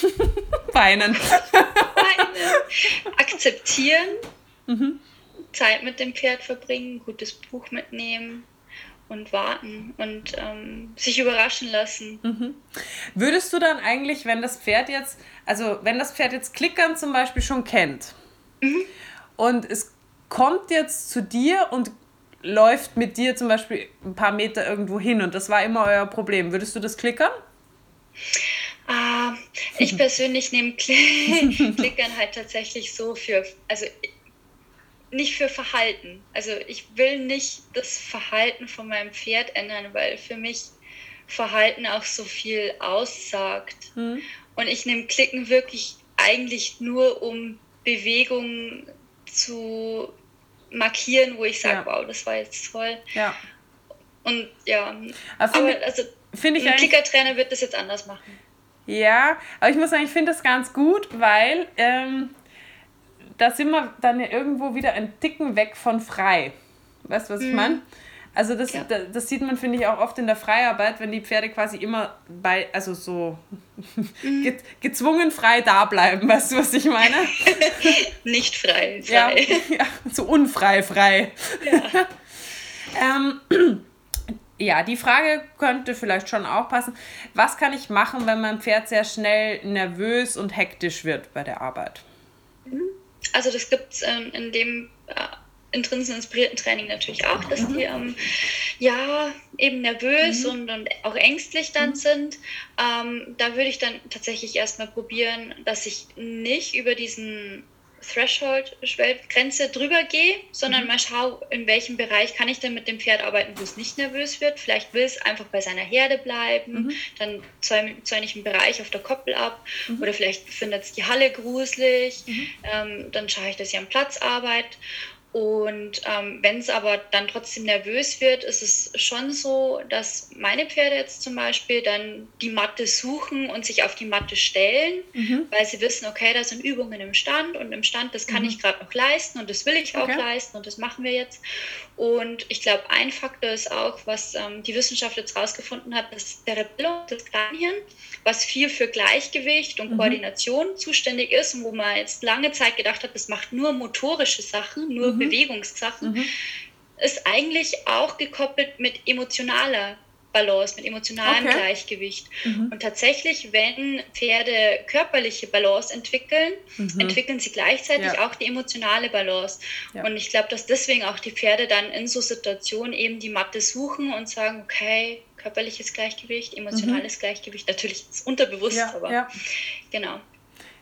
Weinen. Weinen. Akzeptieren. Mhm. Zeit mit dem Pferd verbringen, gutes Buch mitnehmen und warten und ähm, sich überraschen lassen. Mhm. Würdest du dann eigentlich, wenn das Pferd jetzt, also wenn das Pferd jetzt Klickern zum Beispiel schon kennt mhm. und es kommt jetzt zu dir und läuft mit dir zum Beispiel ein paar Meter irgendwo hin und das war immer euer Problem, würdest du das klickern? Ah, ich persönlich nehme Klickern halt tatsächlich so für, also nicht für Verhalten. Also ich will nicht das Verhalten von meinem Pferd ändern, weil für mich Verhalten auch so viel aussagt. Mhm. Und ich nehme Klicken wirklich eigentlich nur, um Bewegungen zu markieren, wo ich sage, ja. wow, das war jetzt toll. Ja. Und ja, aber, aber also find ich ein Klickertrainer wird das jetzt anders machen. Ja, aber ich muss sagen, ich finde das ganz gut, weil ähm, da sind wir dann ja irgendwo wieder ein Ticken weg von frei. Weißt du, was mhm. ich meine? Also das, ja. das, das, sieht man, finde ich, auch oft in der Freiarbeit, wenn die Pferde quasi immer bei, also so mhm. ge gezwungen frei da bleiben, weißt du, was ich meine? Nicht frei, frei. Ja, ja so unfrei frei. Ja. ähm, ja, die Frage könnte vielleicht schon auch passen. Was kann ich machen, wenn mein Pferd sehr schnell nervös und hektisch wird bei der Arbeit? Mhm. Also das gibt es ähm, in dem äh, intrinsisch inspirierten Training natürlich auch, dass mhm. die ähm, ja eben nervös mhm. und, und auch ängstlich dann mhm. sind. Ähm, da würde ich dann tatsächlich erstmal probieren, dass ich nicht über diesen Threshold, Grenze drüber gehe, sondern mhm. mal schaue, in welchem Bereich kann ich denn mit dem Pferd arbeiten, wo es nicht nervös wird. Vielleicht will es einfach bei seiner Herde bleiben, mhm. dann zäune ich einen Bereich auf der Koppel ab mhm. oder vielleicht findet es die Halle gruselig, mhm. ähm, dann schaue ich, dass ich am Platz arbeite und ähm, wenn es aber dann trotzdem nervös wird, ist es schon so, dass meine Pferde jetzt zum Beispiel dann die Matte suchen und sich auf die Matte stellen, mhm. weil sie wissen, okay, da sind Übungen im Stand und im Stand, das kann mhm. ich gerade noch leisten und das will ich auch okay. leisten und das machen wir jetzt. Und ich glaube, ein Faktor ist auch, was ähm, die Wissenschaft jetzt rausgefunden hat, dass der Rebellum, das Kranichen, was viel für Gleichgewicht und mhm. Koordination zuständig ist und wo man jetzt lange Zeit gedacht hat, das macht nur motorische Sachen, nur mhm. Bewegungssachen, mhm. ist eigentlich auch gekoppelt mit emotionaler Balance, mit emotionalem okay. Gleichgewicht. Mhm. Und tatsächlich, wenn Pferde körperliche Balance entwickeln, mhm. entwickeln sie gleichzeitig ja. auch die emotionale Balance. Ja. Und ich glaube, dass deswegen auch die Pferde dann in so Situationen eben die Matte suchen und sagen, okay, körperliches Gleichgewicht, emotionales mhm. Gleichgewicht, natürlich ist unterbewusst, ja, aber ja. genau.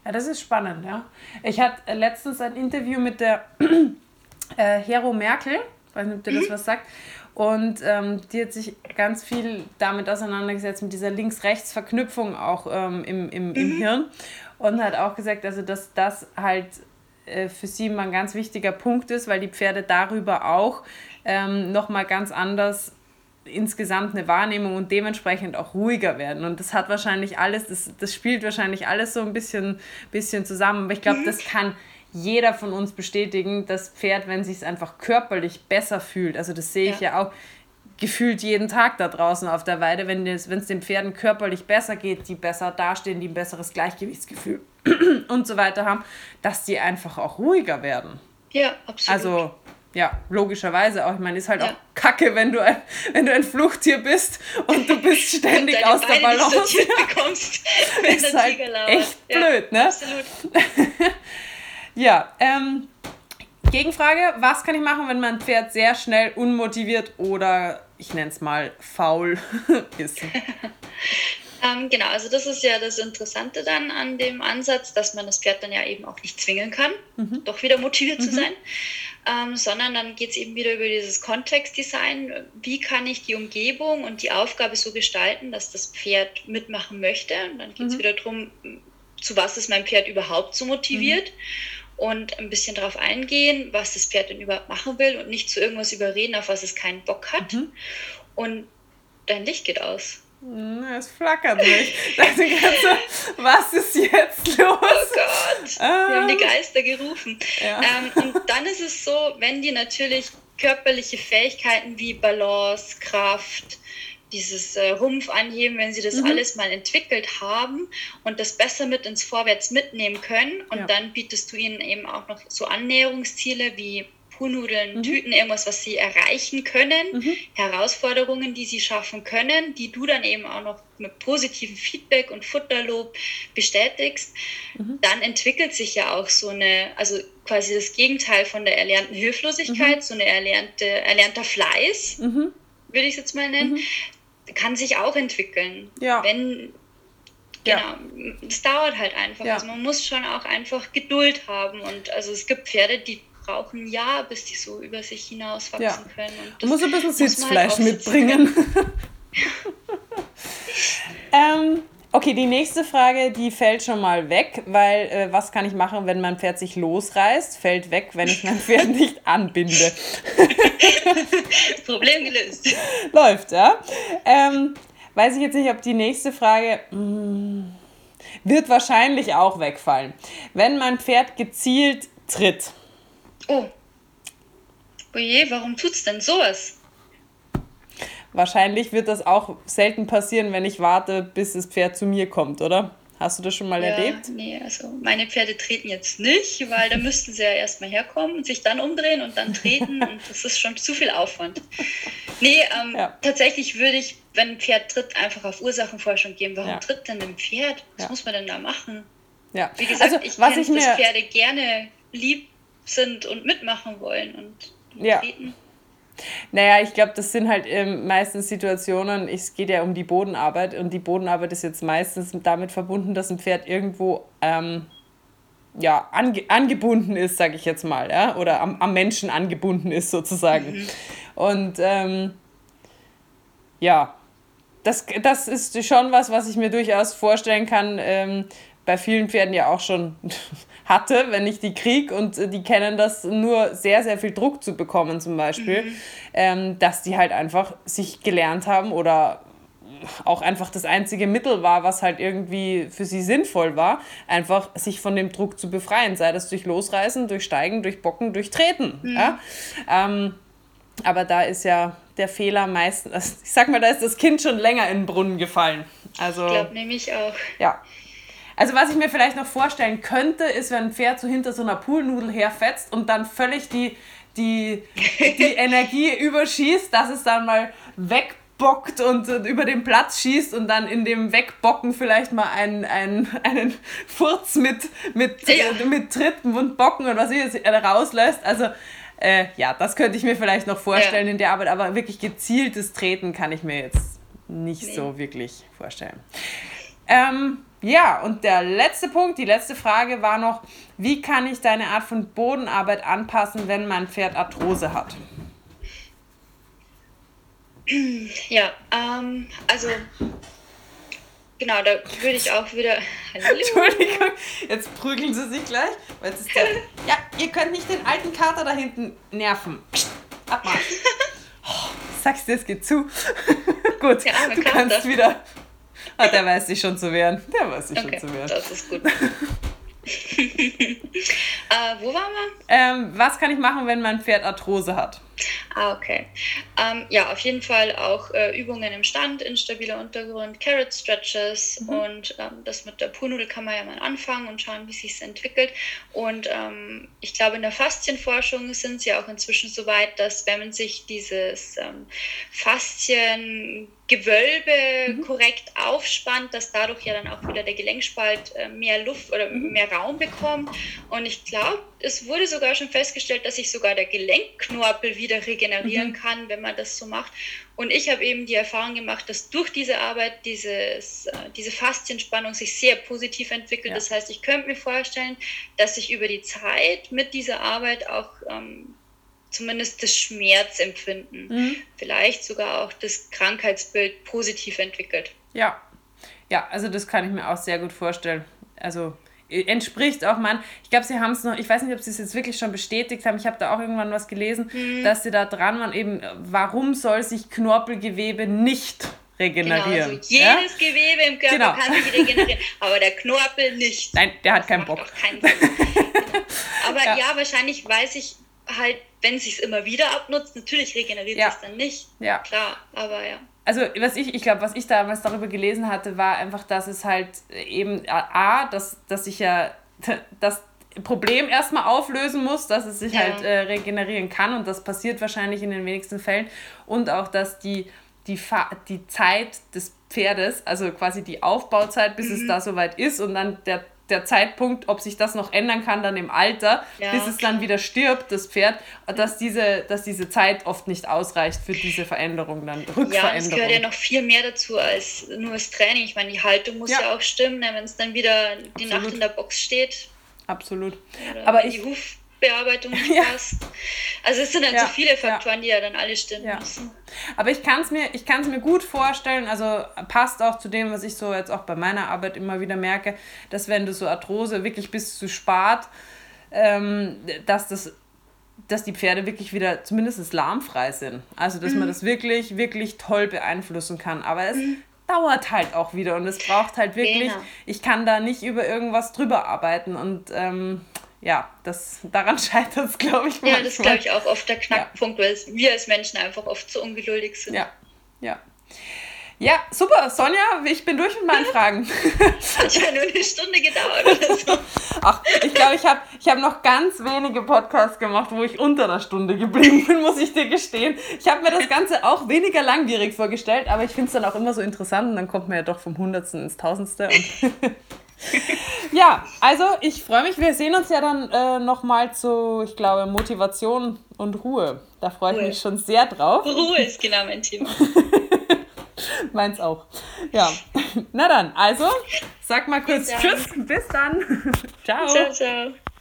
Ja, das ist spannend, ja. Ich hatte letztens ein Interview mit der äh, Hero Merkel, weiß nicht, ob dir das mhm. was sagt. Und ähm, die hat sich ganz viel damit auseinandergesetzt, mit dieser Links-Rechts-Verknüpfung auch ähm, im, im, mhm. im Hirn. Und hat auch gesagt, also dass das halt äh, für sie mal ein ganz wichtiger Punkt ist, weil die Pferde darüber auch ähm, nochmal ganz anders insgesamt eine Wahrnehmung und dementsprechend auch ruhiger werden. Und das hat wahrscheinlich alles, das, das spielt wahrscheinlich alles so ein bisschen, bisschen zusammen. Aber ich glaube, mhm. das kann jeder von uns bestätigen, das Pferd, wenn sich es einfach körperlich besser fühlt, also das sehe ich ja, ja auch, gefühlt jeden Tag da draußen auf der Weide, wenn es den Pferden körperlich besser geht, die besser dastehen, die ein besseres Gleichgewichtsgefühl und so weiter haben, dass die einfach auch ruhiger werden. Ja, absolut. Also, ja, logischerweise auch. Ich meine, ist halt ja. auch kacke, wenn du, ein, wenn du ein Fluchttier bist und du bist ständig aus der Balance. bekommst, wenn ist halt echt ja, blöd, ne? Absolut. ja, ähm, Gegenfrage, was kann ich machen, wenn mein Pferd sehr schnell unmotiviert oder ich nenne es mal faul ist? ähm, genau, also das ist ja das Interessante dann an dem Ansatz, dass man das Pferd dann ja eben auch nicht zwingen kann, mhm. doch wieder motiviert mhm. zu sein, ähm, sondern dann geht es eben wieder über dieses Kontextdesign. Wie kann ich die Umgebung und die Aufgabe so gestalten, dass das Pferd mitmachen möchte? Und dann geht es mhm. wieder darum, zu was ist mein Pferd überhaupt so motiviert? Mhm und ein bisschen darauf eingehen, was das Pferd denn überhaupt machen will und nicht zu irgendwas überreden, auf was es keinen Bock hat. Mhm. Und dein Licht geht aus. Es flackert nicht. So, was ist jetzt los? Oh Gott, ah. wir haben die Geister gerufen. Ja. Ähm, und dann ist es so, wenn die natürlich körperliche Fähigkeiten wie Balance, Kraft, dieses äh, Rumpf anheben, wenn sie das mhm. alles mal entwickelt haben und das besser mit ins Vorwärts mitnehmen können. Und ja. dann bietest du ihnen eben auch noch so Annäherungsziele wie Puhnudeln, mhm. Tüten, irgendwas, was sie erreichen können, mhm. Herausforderungen, die sie schaffen können, die du dann eben auch noch mit positivem Feedback und Futterlob bestätigst. Mhm. Dann entwickelt sich ja auch so eine, also quasi das Gegenteil von der erlernten Hilflosigkeit, mhm. so eine erlernte, erlernter Fleiß mhm. würde ich es jetzt mal nennen, mhm kann sich auch entwickeln. Ja. Wenn, genau, es dauert halt einfach. Ja. Also man muss schon auch einfach Geduld haben. Und also es gibt Pferde, die brauchen ein Jahr, bis die so über sich hinaus wachsen ja. können. du musst ein bisschen Sitzfleisch halt mitbringen. ähm, Okay, die nächste Frage, die fällt schon mal weg, weil äh, was kann ich machen, wenn mein Pferd sich losreißt? Fällt weg, wenn ich mein Pferd nicht anbinde. Problem gelöst. Läuft, ja. Ähm, weiß ich jetzt nicht, ob die nächste Frage mh, hm, wird wahrscheinlich auch wegfallen. Wenn mein Pferd gezielt tritt. Oh. Oje, warum tut's denn sowas? Wahrscheinlich wird das auch selten passieren, wenn ich warte, bis das Pferd zu mir kommt, oder? Hast du das schon mal ja, erlebt? Nee, also meine Pferde treten jetzt nicht, weil da müssten sie ja erstmal herkommen und sich dann umdrehen und dann treten und das ist schon zu viel Aufwand. Nee, ähm, ja. tatsächlich würde ich, wenn ein Pferd tritt, einfach auf Ursachenforschung gehen. Warum ja. tritt denn ein Pferd? Was muss man denn da machen? Ja. Wie gesagt, also, ich kenne, dass Pferde gerne lieb sind und mitmachen wollen und treten. Naja, ich glaube, das sind halt ähm, meistens Situationen, es geht ja um die Bodenarbeit und die Bodenarbeit ist jetzt meistens damit verbunden, dass ein Pferd irgendwo ähm, ja, ange angebunden ist, sage ich jetzt mal, ja? oder am, am Menschen angebunden ist sozusagen. Mhm. Und ähm, ja, das, das ist schon was, was ich mir durchaus vorstellen kann, ähm, bei vielen Pferden ja auch schon hatte, wenn ich die kriege und äh, die kennen das nur sehr, sehr viel Druck zu bekommen zum Beispiel, mhm. ähm, dass die halt einfach sich gelernt haben oder auch einfach das einzige Mittel war, was halt irgendwie für sie sinnvoll war, einfach sich von dem Druck zu befreien, sei das durch Losreißen, durch Steigen, durch Bocken, durch Treten. Mhm. Ja? Ähm, aber da ist ja der Fehler meistens, ich sag mal, da ist das Kind schon länger in den Brunnen gefallen. Also, ich glaube nämlich auch. Ja, also was ich mir vielleicht noch vorstellen könnte, ist, wenn ein Pferd so hinter so einer Poolnudel herfetzt und dann völlig die, die, die Energie überschießt, dass es dann mal wegbockt und über den Platz schießt und dann in dem Wegbocken vielleicht mal einen, einen, einen Furz mit, mit, ja. mit Tritten und Bocken und was ich rauslässt. Also äh, ja, das könnte ich mir vielleicht noch vorstellen ja. in der Arbeit, aber wirklich gezieltes Treten kann ich mir jetzt nicht nee. so wirklich vorstellen. Ähm, ja, und der letzte Punkt, die letzte Frage war noch, wie kann ich deine Art von Bodenarbeit anpassen, wenn mein Pferd Arthrose hat? Ja, ähm, also genau, da würde ich auch wieder. Entschuldigung, jetzt prügeln sie sich gleich. Weil ist der, ja, ihr könnt nicht den alten Kater da hinten nerven. Abmarsch. Oh, sagst du, es geht zu. Gut, du kannst wieder Ah, der weiß sich schon zu wehren. Der weiß sich okay, schon zu wehren. Das ist gut. äh, wo waren wir? Ähm, was kann ich machen, wenn mein Pferd Arthrose hat? Ah, okay. Ähm, ja, auf jeden Fall auch äh, Übungen im Stand, instabiler Untergrund, Carrot Stretches mhm. und ähm, das mit der Poolnudel kann man ja mal anfangen und schauen, wie sich entwickelt. Und ähm, ich glaube, in der Faszienforschung sind sie auch inzwischen so weit, dass wenn man sich dieses ähm, Faszien Gewölbe mhm. korrekt aufspannt, dass dadurch ja dann auch wieder der Gelenkspalt äh, mehr Luft oder mhm. mehr Raum bekommt. Und ich glaube, es wurde sogar schon festgestellt, dass sich sogar der Gelenkknorpel wieder regenerieren mhm. kann, wenn man das so macht. Und ich habe eben die Erfahrung gemacht, dass durch diese Arbeit dieses, äh, diese Faszienspannung sich sehr positiv entwickelt. Ja. Das heißt, ich könnte mir vorstellen, dass sich über die Zeit mit dieser Arbeit auch ähm, zumindest das Schmerzempfinden, mhm. vielleicht sogar auch das Krankheitsbild positiv entwickelt. Ja, ja, also das kann ich mir auch sehr gut vorstellen. Also entspricht auch man, ich glaube, sie haben es noch, ich weiß nicht, ob sie es jetzt wirklich schon bestätigt haben, ich habe da auch irgendwann was gelesen, mhm. dass sie da dran waren, eben, warum soll sich Knorpelgewebe nicht regenerieren? Genau, also jedes ja? Gewebe im Körper genau. kann sich regenerieren, aber der Knorpel nicht. Nein, der hat das keinen Bock. Keinen aber ja. ja, wahrscheinlich weiß ich halt, wenn es sich immer wieder abnutzt, natürlich regeneriert ja. es dann nicht. Ja. Klar, aber ja. Also was ich, ich glaube, was ich damals darüber gelesen hatte, war einfach, dass es halt eben A, dass, dass ich ja das Problem erstmal auflösen muss, dass es sich ja. halt äh, regenerieren kann und das passiert wahrscheinlich in den wenigsten Fällen. Und auch, dass die, die, Fa die Zeit des Pferdes, also quasi die Aufbauzeit, bis mhm. es da soweit ist und dann der der Zeitpunkt, ob sich das noch ändern kann, dann im Alter, ja, bis es dann wieder stirbt, das Pferd, dass diese, dass diese Zeit oft nicht ausreicht für diese Veränderung, dann Rückveränderung. Ja, es gehört ja noch viel mehr dazu als nur das Training. Ich meine, die Haltung muss ja, ja auch stimmen, ne, wenn es dann wieder die Absolut. Nacht in der Box steht. Absolut. Oder Aber ich, die Huf Bearbeitung nicht ja. passt. Also es sind dann ja. so viele Faktoren, die ja dann alle stimmen ja. müssen. Aber ich kann es mir, mir gut vorstellen, also passt auch zu dem, was ich so jetzt auch bei meiner Arbeit immer wieder merke, dass wenn du so Arthrose wirklich bis zu spart, ähm, dass das dass die Pferde wirklich wieder zumindest lahmfrei sind. Also, dass mhm. man das wirklich, wirklich toll beeinflussen kann. Aber es mhm. dauert halt auch wieder und es braucht halt wirklich, genau. ich kann da nicht über irgendwas drüber arbeiten und ähm, ja, das, daran scheitert es, glaube ich. Manchmal. Ja, das glaube ich auch oft der Knackpunkt, ja. weil wir als Menschen einfach oft zu ungeduldig sind. Ja, ja. Ja, super, Sonja, ich bin durch mit meinen Fragen. Hat ja nur eine Stunde gedauert oder so. Ach, ich glaube, ich habe ich hab noch ganz wenige Podcasts gemacht, wo ich unter einer Stunde geblieben bin, muss ich dir gestehen. Ich habe mir das Ganze auch weniger langwierig vorgestellt, aber ich finde es dann auch immer so interessant und dann kommt man ja doch vom Hundertsten ins Tausendste. ja, also ich freue mich. Wir sehen uns ja dann äh, nochmal zu, ich glaube, Motivation und Ruhe. Da freue ich mich schon sehr drauf. Ruhe ist genau mein Thema. Meins auch. Ja. Na dann, also, sag mal kurz Tschüss. Bis dann. ciao. Ciao, ciao.